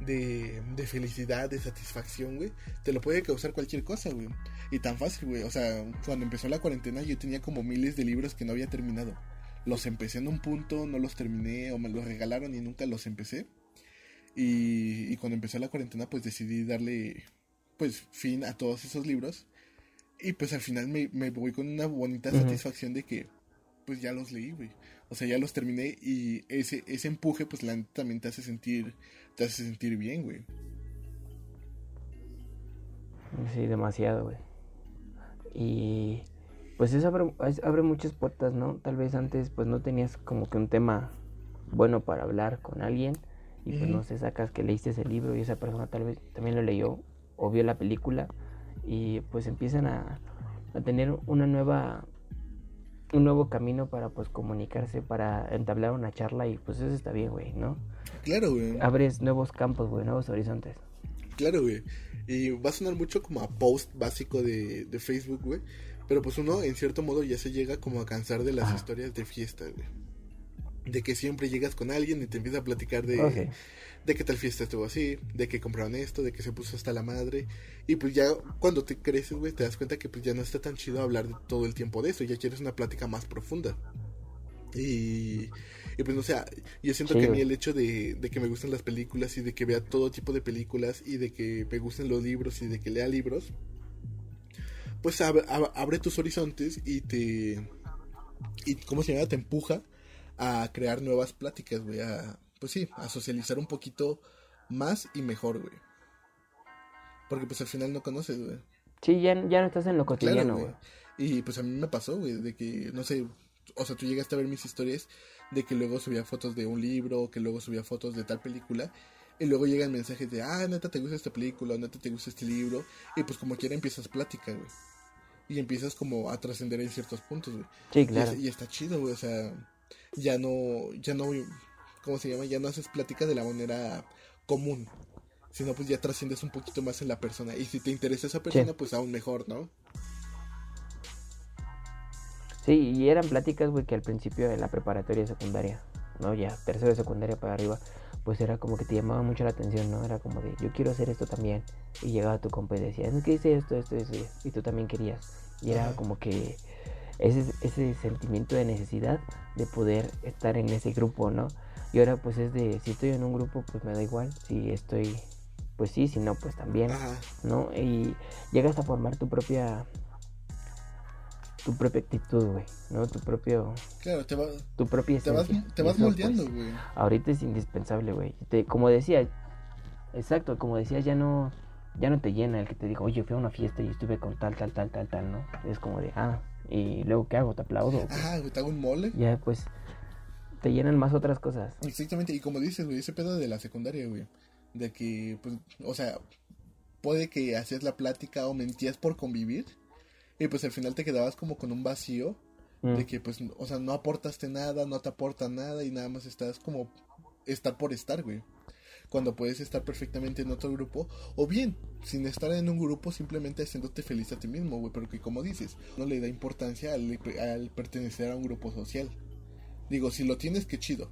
de, de felicidad, de satisfacción, güey, te lo puede causar cualquier cosa, güey. Y tan fácil, güey. O sea, cuando empezó la cuarentena yo tenía como miles de libros que no había terminado. Los empecé en un punto, no los terminé o me los regalaron y nunca los empecé. Y, y cuando empezó la cuarentena pues decidí darle pues fin a todos esos libros. Y pues al final me, me voy con una bonita satisfacción de que pues ya los leí, güey. O sea, ya los terminé y ese, ese empuje pues la, también te hace sentir, te hace sentir bien, güey. Sí, demasiado, güey. Y pues eso abre, abre, muchas puertas, ¿no? Tal vez antes pues no tenías como que un tema bueno para hablar con alguien y pues no sé, sacas que leíste ese libro y esa persona tal vez también lo leyó o vio la película y pues empiezan a, a tener una nueva un nuevo camino para pues comunicarse, para entablar una charla y pues eso está bien, güey, ¿no? Claro, güey. Abres nuevos campos, güey, nuevos horizontes. Claro, güey. Y va a sonar mucho como a post básico de, de Facebook, güey. Pero pues uno, en cierto modo, ya se llega como a cansar de las historias de fiesta, güey. De que siempre llegas con alguien y te empieza a platicar de, de que tal fiesta estuvo así, de que compraron esto, de que se puso hasta la madre. Y pues ya cuando te creces, güey, te das cuenta que pues ya no está tan chido hablar todo el tiempo de eso, ya quieres una plática más profunda. Y, y pues no sé, yo siento que a mí el hecho de, de, que me gusten las películas y de que vea todo tipo de películas y de que me gusten los libros y de que lea libros, pues abre, abre tus horizontes y te... Y, ¿Cómo se llama? Te empuja a crear nuevas pláticas, güey, a, pues sí, a socializar un poquito más y mejor, güey. Porque pues al final no conoces, güey. Sí, ya, ya no estás en lo cotidiano, güey. y pues a mí me pasó, güey, de que, no sé, o sea, tú llegaste a ver mis historias de que luego subía fotos de un libro, que luego subía fotos de tal película. Y luego llegan mensajes de, ah, neta te gusta esta película, neta te gusta este libro. Y pues como quiera empiezas plática, güey. Y empiezas como a trascender en ciertos puntos, güey. Sí, claro. Y, y, está chido, güey, o sea, ya no, ya no ¿cómo se llama? Ya no haces plática de la manera común, sino pues ya trasciendes un poquito más en la persona. Y si te interesa esa persona, pues aún mejor, ¿no? Sí, y eran pláticas, güey, que al principio de la preparatoria secundaria, ¿no? Ya, tercero de secundaria para arriba, pues era como que te llamaba mucho la atención, ¿no? Era como de, yo quiero hacer esto también. Y llegaba tu compa y decía, es que hice esto, esto, esto, y tú también querías. Y era como que ese, ese sentimiento de necesidad de poder estar en ese grupo, ¿no? Y ahora pues es de, si estoy en un grupo, pues me da igual. Si estoy, pues sí, si no, pues también. ¿No? Y llegas a formar tu propia tu propia actitud, güey, ¿no? Tu propio... Claro, te va... Tu propia Te vas, te vas moldeando, pues, güey. ahorita es indispensable, güey. como decía, exacto, como decía, ya no... Ya no te llena el que te diga, oye, fui a una fiesta y estuve con tal, tal, tal, tal, tal, ¿no? Es como de, ah, ¿y luego qué hago? ¿Te aplaudo? Ah, güey, te hago un mole. Ya, pues, te llenan más otras cosas. Exactamente, y como dices, güey, ese pedo de la secundaria, güey. De que, pues, o sea, puede que hacías la plática o mentías por convivir. Y pues al final te quedabas como con un vacío. De mm. que, pues, o sea, no aportaste nada, no te aporta nada y nada más estás como estar por estar, güey. Cuando puedes estar perfectamente en otro grupo. O bien, sin estar en un grupo, simplemente haciéndote feliz a ti mismo, güey. Pero que como dices, no le da importancia al, al pertenecer a un grupo social. Digo, si lo tienes, qué chido.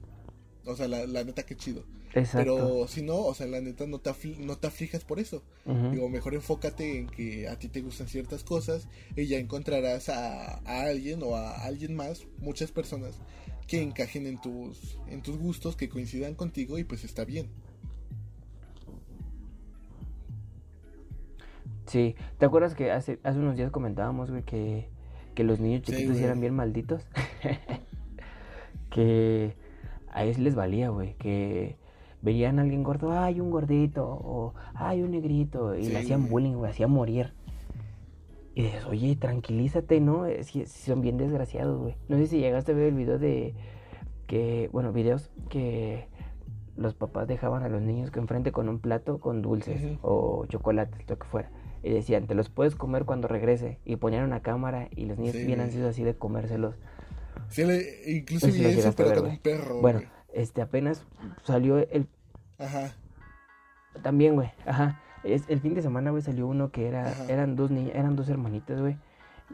O sea, la, la neta, qué chido. Exacto. Pero si no, o sea, la neta, no te, no te aflijas por eso. Digo, mejor enfócate en que a ti te gustan ciertas cosas y ya encontrarás a, a, alguien o a alguien más, muchas personas, que encajen en tus, en tus gustos, que coincidan contigo y pues está bien. Sí, ¿te acuerdas que hace, hace unos días comentábamos, güey, que, que los niños chiquitos eran bien malditos? que a ellos les valía, güey, que veían a alguien gordo, ay, un gordito, o ay, un negrito, y le hacían bullying, güey, hacían morir. Y dices, oye, tranquilízate, ¿no? Si, son bien desgraciados, güey. No sé si llegaste a ver el video de que, bueno, videos que los papás dejaban a los niños que enfrente con un plato con dulces o chocolates, lo que fuera. Y decían, te los puedes comer cuando regrese. Y ponían una cámara y los niños bien ansiosos así de comérselos. Sí, incluso vi eso, pero con un perro. Bueno, este apenas salió el. Ajá. También, güey, ajá. Es, el fin de semana, güey, salió uno que era, eran dos niñas, eran dos hermanitas, güey.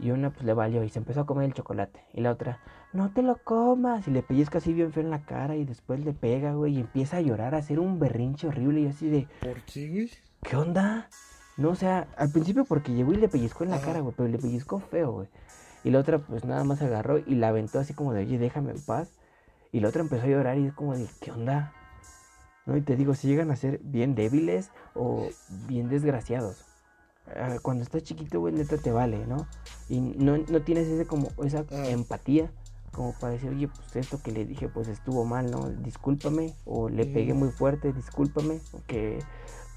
Y una pues le valió y se empezó a comer el chocolate. Y la otra, no te lo comas. Y le pellizca así bien feo en la cara y después le pega, güey. Y empieza a llorar, a hacer un berrinche horrible y así de... ¿Por qué, güey? ¿Qué onda? No, o sea, al principio porque llegó y le pellizcó en la cara, güey. Pero le pellizcó feo, güey. Y la otra pues nada más agarró y la aventó así como de, oye, déjame en paz. Y la otra empezó a llorar y es como de, ¿qué onda? ¿No? Y te digo, si llegan a ser bien débiles o bien desgraciados. Ah, cuando estás chiquito, güey, neta te vale, ¿no? Y no, no tienes ese como esa ah. empatía como para decir, oye, pues esto que le dije, pues estuvo mal, ¿no? Discúlpame, o le pegué muy fuerte, discúlpame, que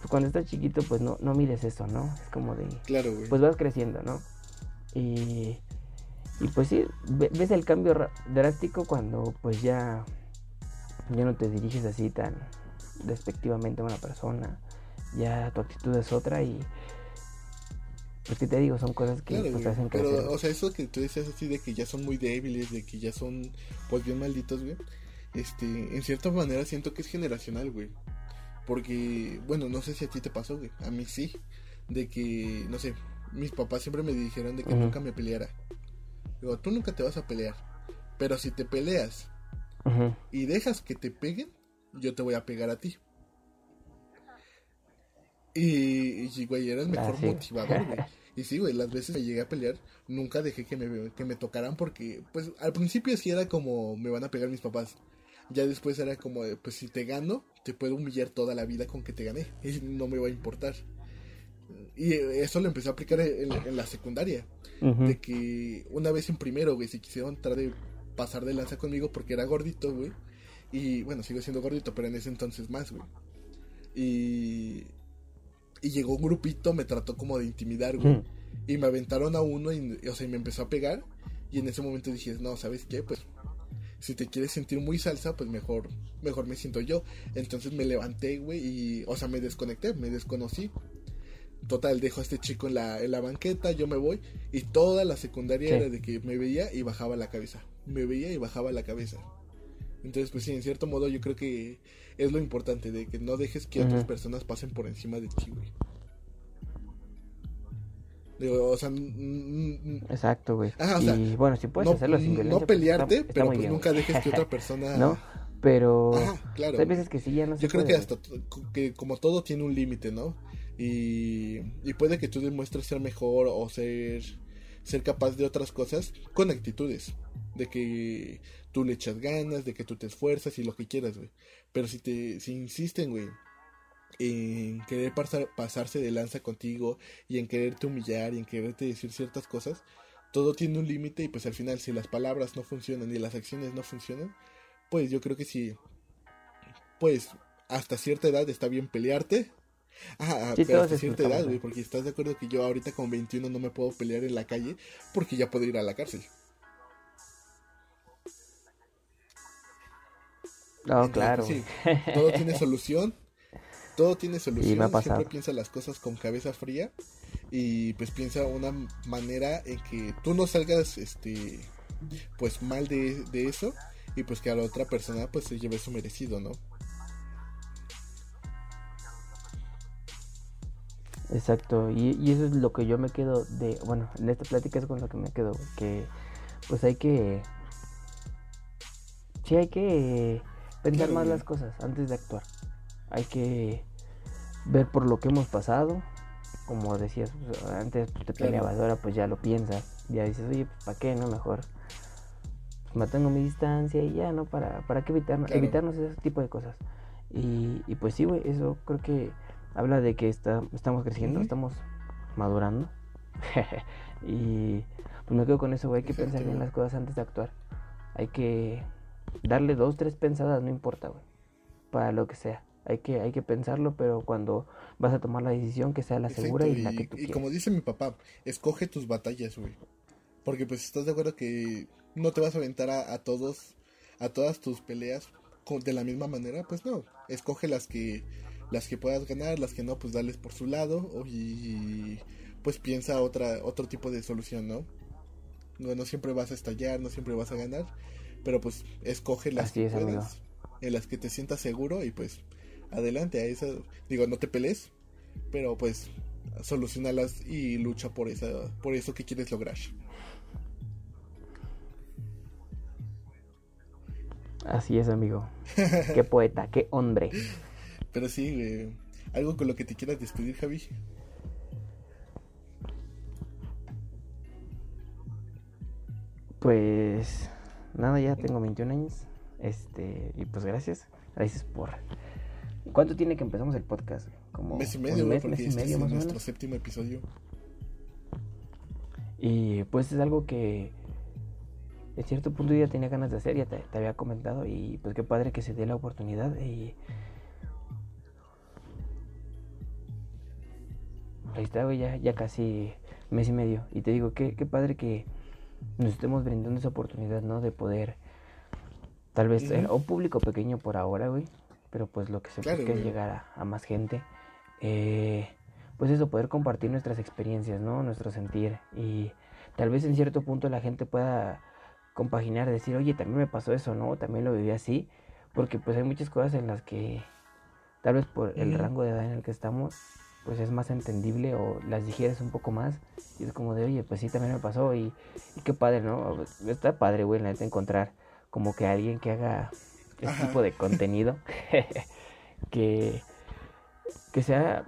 cuando estás chiquito, pues no, no mires eso, ¿no? Es como de, claro, güey. pues vas creciendo, ¿no? Y, y pues sí, ves el cambio drástico cuando pues ya, ya no te diriges así tan despectivamente a una persona, ya tu actitud es otra y pues que te digo, son cosas que pues, hacen crecer. Pero, o sea, eso que tú decías así de que ya son muy débiles, de que ya son pues bien malditos, güey. Este, en cierta manera siento que es generacional, güey. Porque, bueno, no sé si a ti te pasó, güey. A mí sí. De que, no sé, mis papás siempre me dijeron de que nunca me peleara. Digo, tú nunca te vas a pelear. Pero si te peleas y dejas que te peguen, yo te voy a pegar a ti. Y, y güey, era el mejor ah, motivador, güey. Y sí, güey, las veces me llegué a pelear, nunca dejé que me, que me tocaran porque, pues, al principio sí era como, me van a pegar mis papás. Ya después era como, pues, si te gano, te puedo humillar toda la vida con que te gané. Y no me va a importar. Y eso lo empecé a aplicar en, la secundaria. De que una vez en primero, güey, si quisieron tratar de pasar de lanza conmigo porque era gordito, güey. Y bueno, sigo siendo gordito, pero en ese entonces más, güey. Y y llegó un grupito, me trató como de intimidar, güey. Y me aventaron a uno y, o sea, me empezó a pegar. Y en ese momento dije, no, ¿sabes qué? Pues si te quieres sentir muy salsa, pues mejor, mejor me siento yo. Entonces me levanté, güey, y, o sea, me desconecté, me desconocí. Total, dejo a este chico en la, en la banqueta, yo me voy. Y toda la secundaria era de que me veía y bajaba la cabeza. Me veía y bajaba la cabeza. Entonces, pues sí, en cierto modo yo creo que es lo importante, de que no dejes que otras personas pasen por encima de ti, güey. Digo, o sea, Exacto, güey. y bueno, si puedes hacerlo sin violencia. No pues, pelearte, pero pues nunca dejes que otra persona. no, pero. claro. Hay veces que sí, ya no Yo creo que hasta que como todo tiene un límite, ¿no? Y, y puede que tú demuestres ser mejor o ser, ser capaz de otras cosas con actitudes. De que tú le echas ganas, de que tú te esfuerzas y lo que quieras, güey. Pero si te si insisten, güey, en querer pasar, pasarse de lanza contigo y en quererte humillar y en quererte decir ciertas cosas, todo tiene un límite y pues al final si las palabras no funcionan y las acciones no funcionan, pues yo creo que sí, pues hasta cierta edad está bien pelearte. Ah, pero hasta cierta edad, güey, porque estás de acuerdo que yo ahorita con 21 no me puedo pelear en la calle porque ya puedo ir a la cárcel. No, claro. todo tiene solución. Todo tiene solución. Siempre piensa las cosas con cabeza fría. Y pues piensa una manera en que tú no salgas este pues mal de, eso. Y pues que a la otra persona pues se lleve su merecido, ¿no? Exacto, y, y, eso es lo que yo me quedo de, bueno, en esta plática es con lo que me quedo, que pues hay que, sí hay que pensar más las cosas antes de actuar. Hay que ver por lo que hemos pasado. Como decías, pues, antes pues, te peleabas, ahora pues ya lo piensas. Ya dices, oye, pues ¿para qué? No, mejor pues, mantengo mi distancia y ya, ¿no? ¿Para, para qué evitarnos, evitarnos ese tipo de cosas? Y, y pues sí, güey, eso creo que habla de que está, estamos creciendo, estamos madurando. y pues me quedo con eso, güey, hay que pensar bien las cosas antes de actuar. Hay que darle dos, tres pensadas, no importa, güey. Para lo que sea. Hay que, hay que pensarlo, pero cuando vas a tomar la decisión que sea la segura y, la que tú Y como dice mi papá, escoge tus batallas, güey. Porque pues estás de acuerdo que no te vas a aventar a, todos, a todas tus peleas de la misma manera, pues no. Escoge las que, las que puedas ganar, las que no, pues dales por su lado y pues piensa otra, otro tipo de solución, ¿no? No, no siempre vas a estallar, no siempre vas a ganar pero pues escoge las que puedas, en las que te sientas seguro y pues adelante a esa, digo, no te pelees, pero pues solucionalas y lucha por esa por eso que quieres lograr. Así es, amigo. qué poeta, qué hombre. Pero sí, algo con lo que te quieras despedir, Javi. Pues nada, ya tengo 21 años. Este, y pues gracias. Gracias por ¿Cuánto tiene que empezamos el podcast? Como mes y medio, mes, mes y este medio, es nuestro séptimo episodio. Y pues es algo que en cierto punto ya tenía ganas de hacer, ya te, había comentado y pues qué padre que se dé la oportunidad y ahí está, güey, ya, ya casi mes y medio y te digo, qué, qué padre que nos estemos brindando esa oportunidad, ¿no? De poder tal vez a un público pequeño por ahora, güey, pero pues lo que se busca es llegar a, más gente. Eh, pues eso, poder compartir nuestras experiencias, ¿no? Nuestro sentir. Y tal vez en cierto punto la gente pueda compaginar, decir, oye, también me pasó eso, ¿no? También lo viví así. Porque pues hay muchas cosas en las que tal vez por el rango de edad en el que estamos, pues es más entendible o las digieres un poco más. Y es como de, oye, pues sí, también me pasó. Y, y qué padre, ¿no? Está padre, güey, la neta, encontrar como que alguien que haga este tipo de contenido que, que sea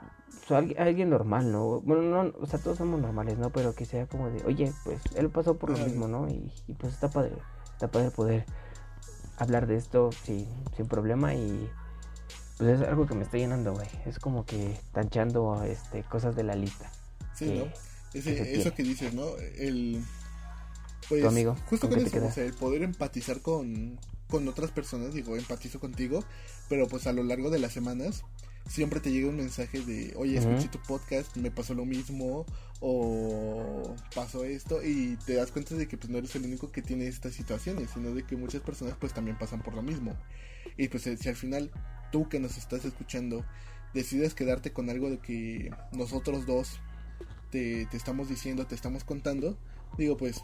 alguien normal, ¿no? Bueno, no, o sea, todos somos normales, ¿no? Pero que sea como de, oye, pues él pasó por lo mismo, ¿no? Y, pues está padre, está padre poder hablar de esto sin, sin problema y pues es algo que me está llenando, güey. Es como que tanchando este, cosas de la lista. Sí, ¿no? eso que dices, ¿no? El... Pues, amigo, justo con eso, o sea, el poder empatizar con, con otras personas, digo, empatizo contigo, pero pues a lo largo de las semanas siempre te llega un mensaje de, oye, escuché tu podcast, me pasó lo mismo, o pasó esto, y te das cuenta de que pues no eres el único que tiene estas situaciones, sino de que muchas personas pues también pasan por lo mismo. Y pues si al final tú que nos estás escuchando decides quedarte con algo de que nosotros dos te, te estamos diciendo, te estamos contando, digo pues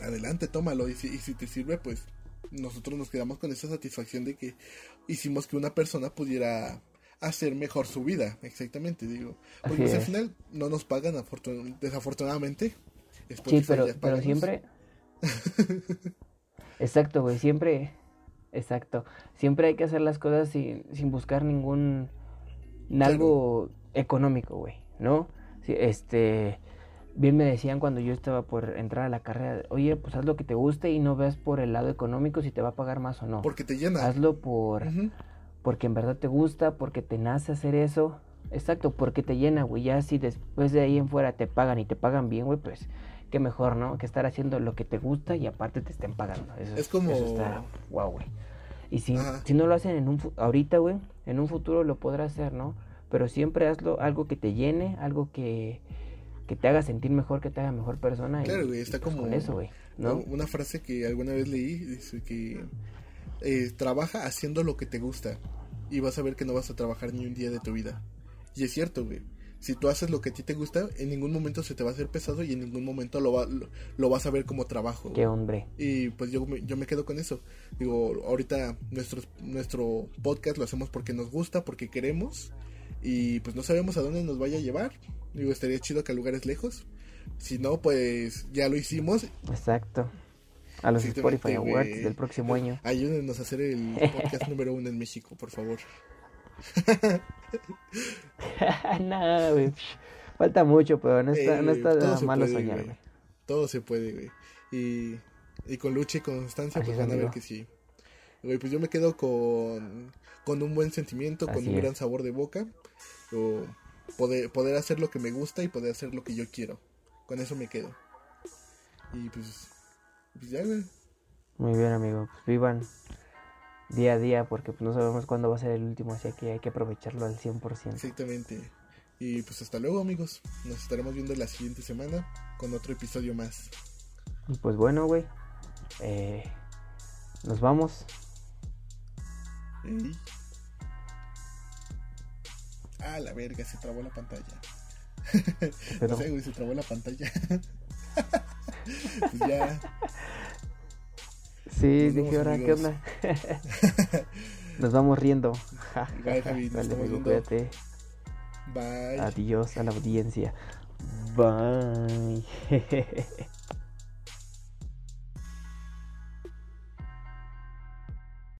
adelante, tómalo, y si, y si te sirve pues nosotros nos quedamos con esa satisfacción de que hicimos que una persona pudiera hacer mejor su vida, exactamente, digo. Porque pues, al final no nos pagan, desafortunadamente. Sí, pero, pero siempre... exacto, güey, siempre... Exacto. Siempre hay que hacer las cosas sin, sin buscar ningún... Algo económico, güey, ¿no? este bien me decían cuando yo estaba por entrar a la carrera, oye, pues haz lo que te guste y no veas por el lado económico si te va a pagar más o no. Porque te llena. Hazlo por porque en verdad te gusta, porque te nace hacer eso. Exacto, porque te llena, güey. Ya si después de ahí en fuera te pagan y te pagan bien, güey, pues qué mejor, ¿no? Que estar haciendo lo que te gusta y aparte te estén pagando. Eso, es como eso está wow, güey. Y si, si no lo hacen en un ahorita, güey, en un futuro lo podrás hacer, ¿no? Pero siempre hazlo algo que te llene, algo que que te haga sentir mejor, que te haga mejor persona. Claro, güey, está pues, como... eso, güey, ¿no? Una frase que alguna vez leí, dice que eh, trabaja haciendo lo que te gusta y vas a ver que no vas a trabajar ni un día de tu vida. Y es cierto, güey. Si tú haces lo que a ti te gusta, en ningún momento se te va a hacer pesado y en ningún momento lo, va, lo, vas a ver como trabajo. Qué hombre. Y pues yo, yo me quedo con eso. Digo, ahorita nuestro, nuestro podcast lo hacemos porque nos gusta, porque queremos y pues no sabemos a dónde nos vaya a llevar. Digo, estaría chido que a lugares lejos. Si no, pues ya lo hicimos. Exacto. A los Spotify Awards del próximo año. Ayúdenos a hacer el podcast número uno en México, por favor. no, güey. Falta mucho, pero no está, no está malo soñar, güey. Todo se puede, güey. Y, y con lucha y constancia, pues van a ver que sí. Güey, pues yo me quedo con, con un buen sentimiento, con un gran sabor de boca. O poder, poder hacer lo que me gusta y poder hacer lo que yo quiero. Con eso me quedo. Y pues, pues ya, güey. Muy bien, amigo. Pues vivan día a día porque pues, no sabemos cuándo va a ser el último, así que hay que aprovecharlo al 100%. Exactamente. Y pues hasta luego, amigos. Nos estaremos viendo la siguiente semana con otro episodio más. Y pues bueno, güey. Eh, nos vamos. Ah, la verga, se trabó la pantalla. no sé, güey, se trabó la pantalla. pues ya. Sí, dije, ahora, ¿qué onda? Nos vamos riendo. Bye, Javi, nos estamos viendo. Cuídate. Bye. Adiós a la audiencia. Bye.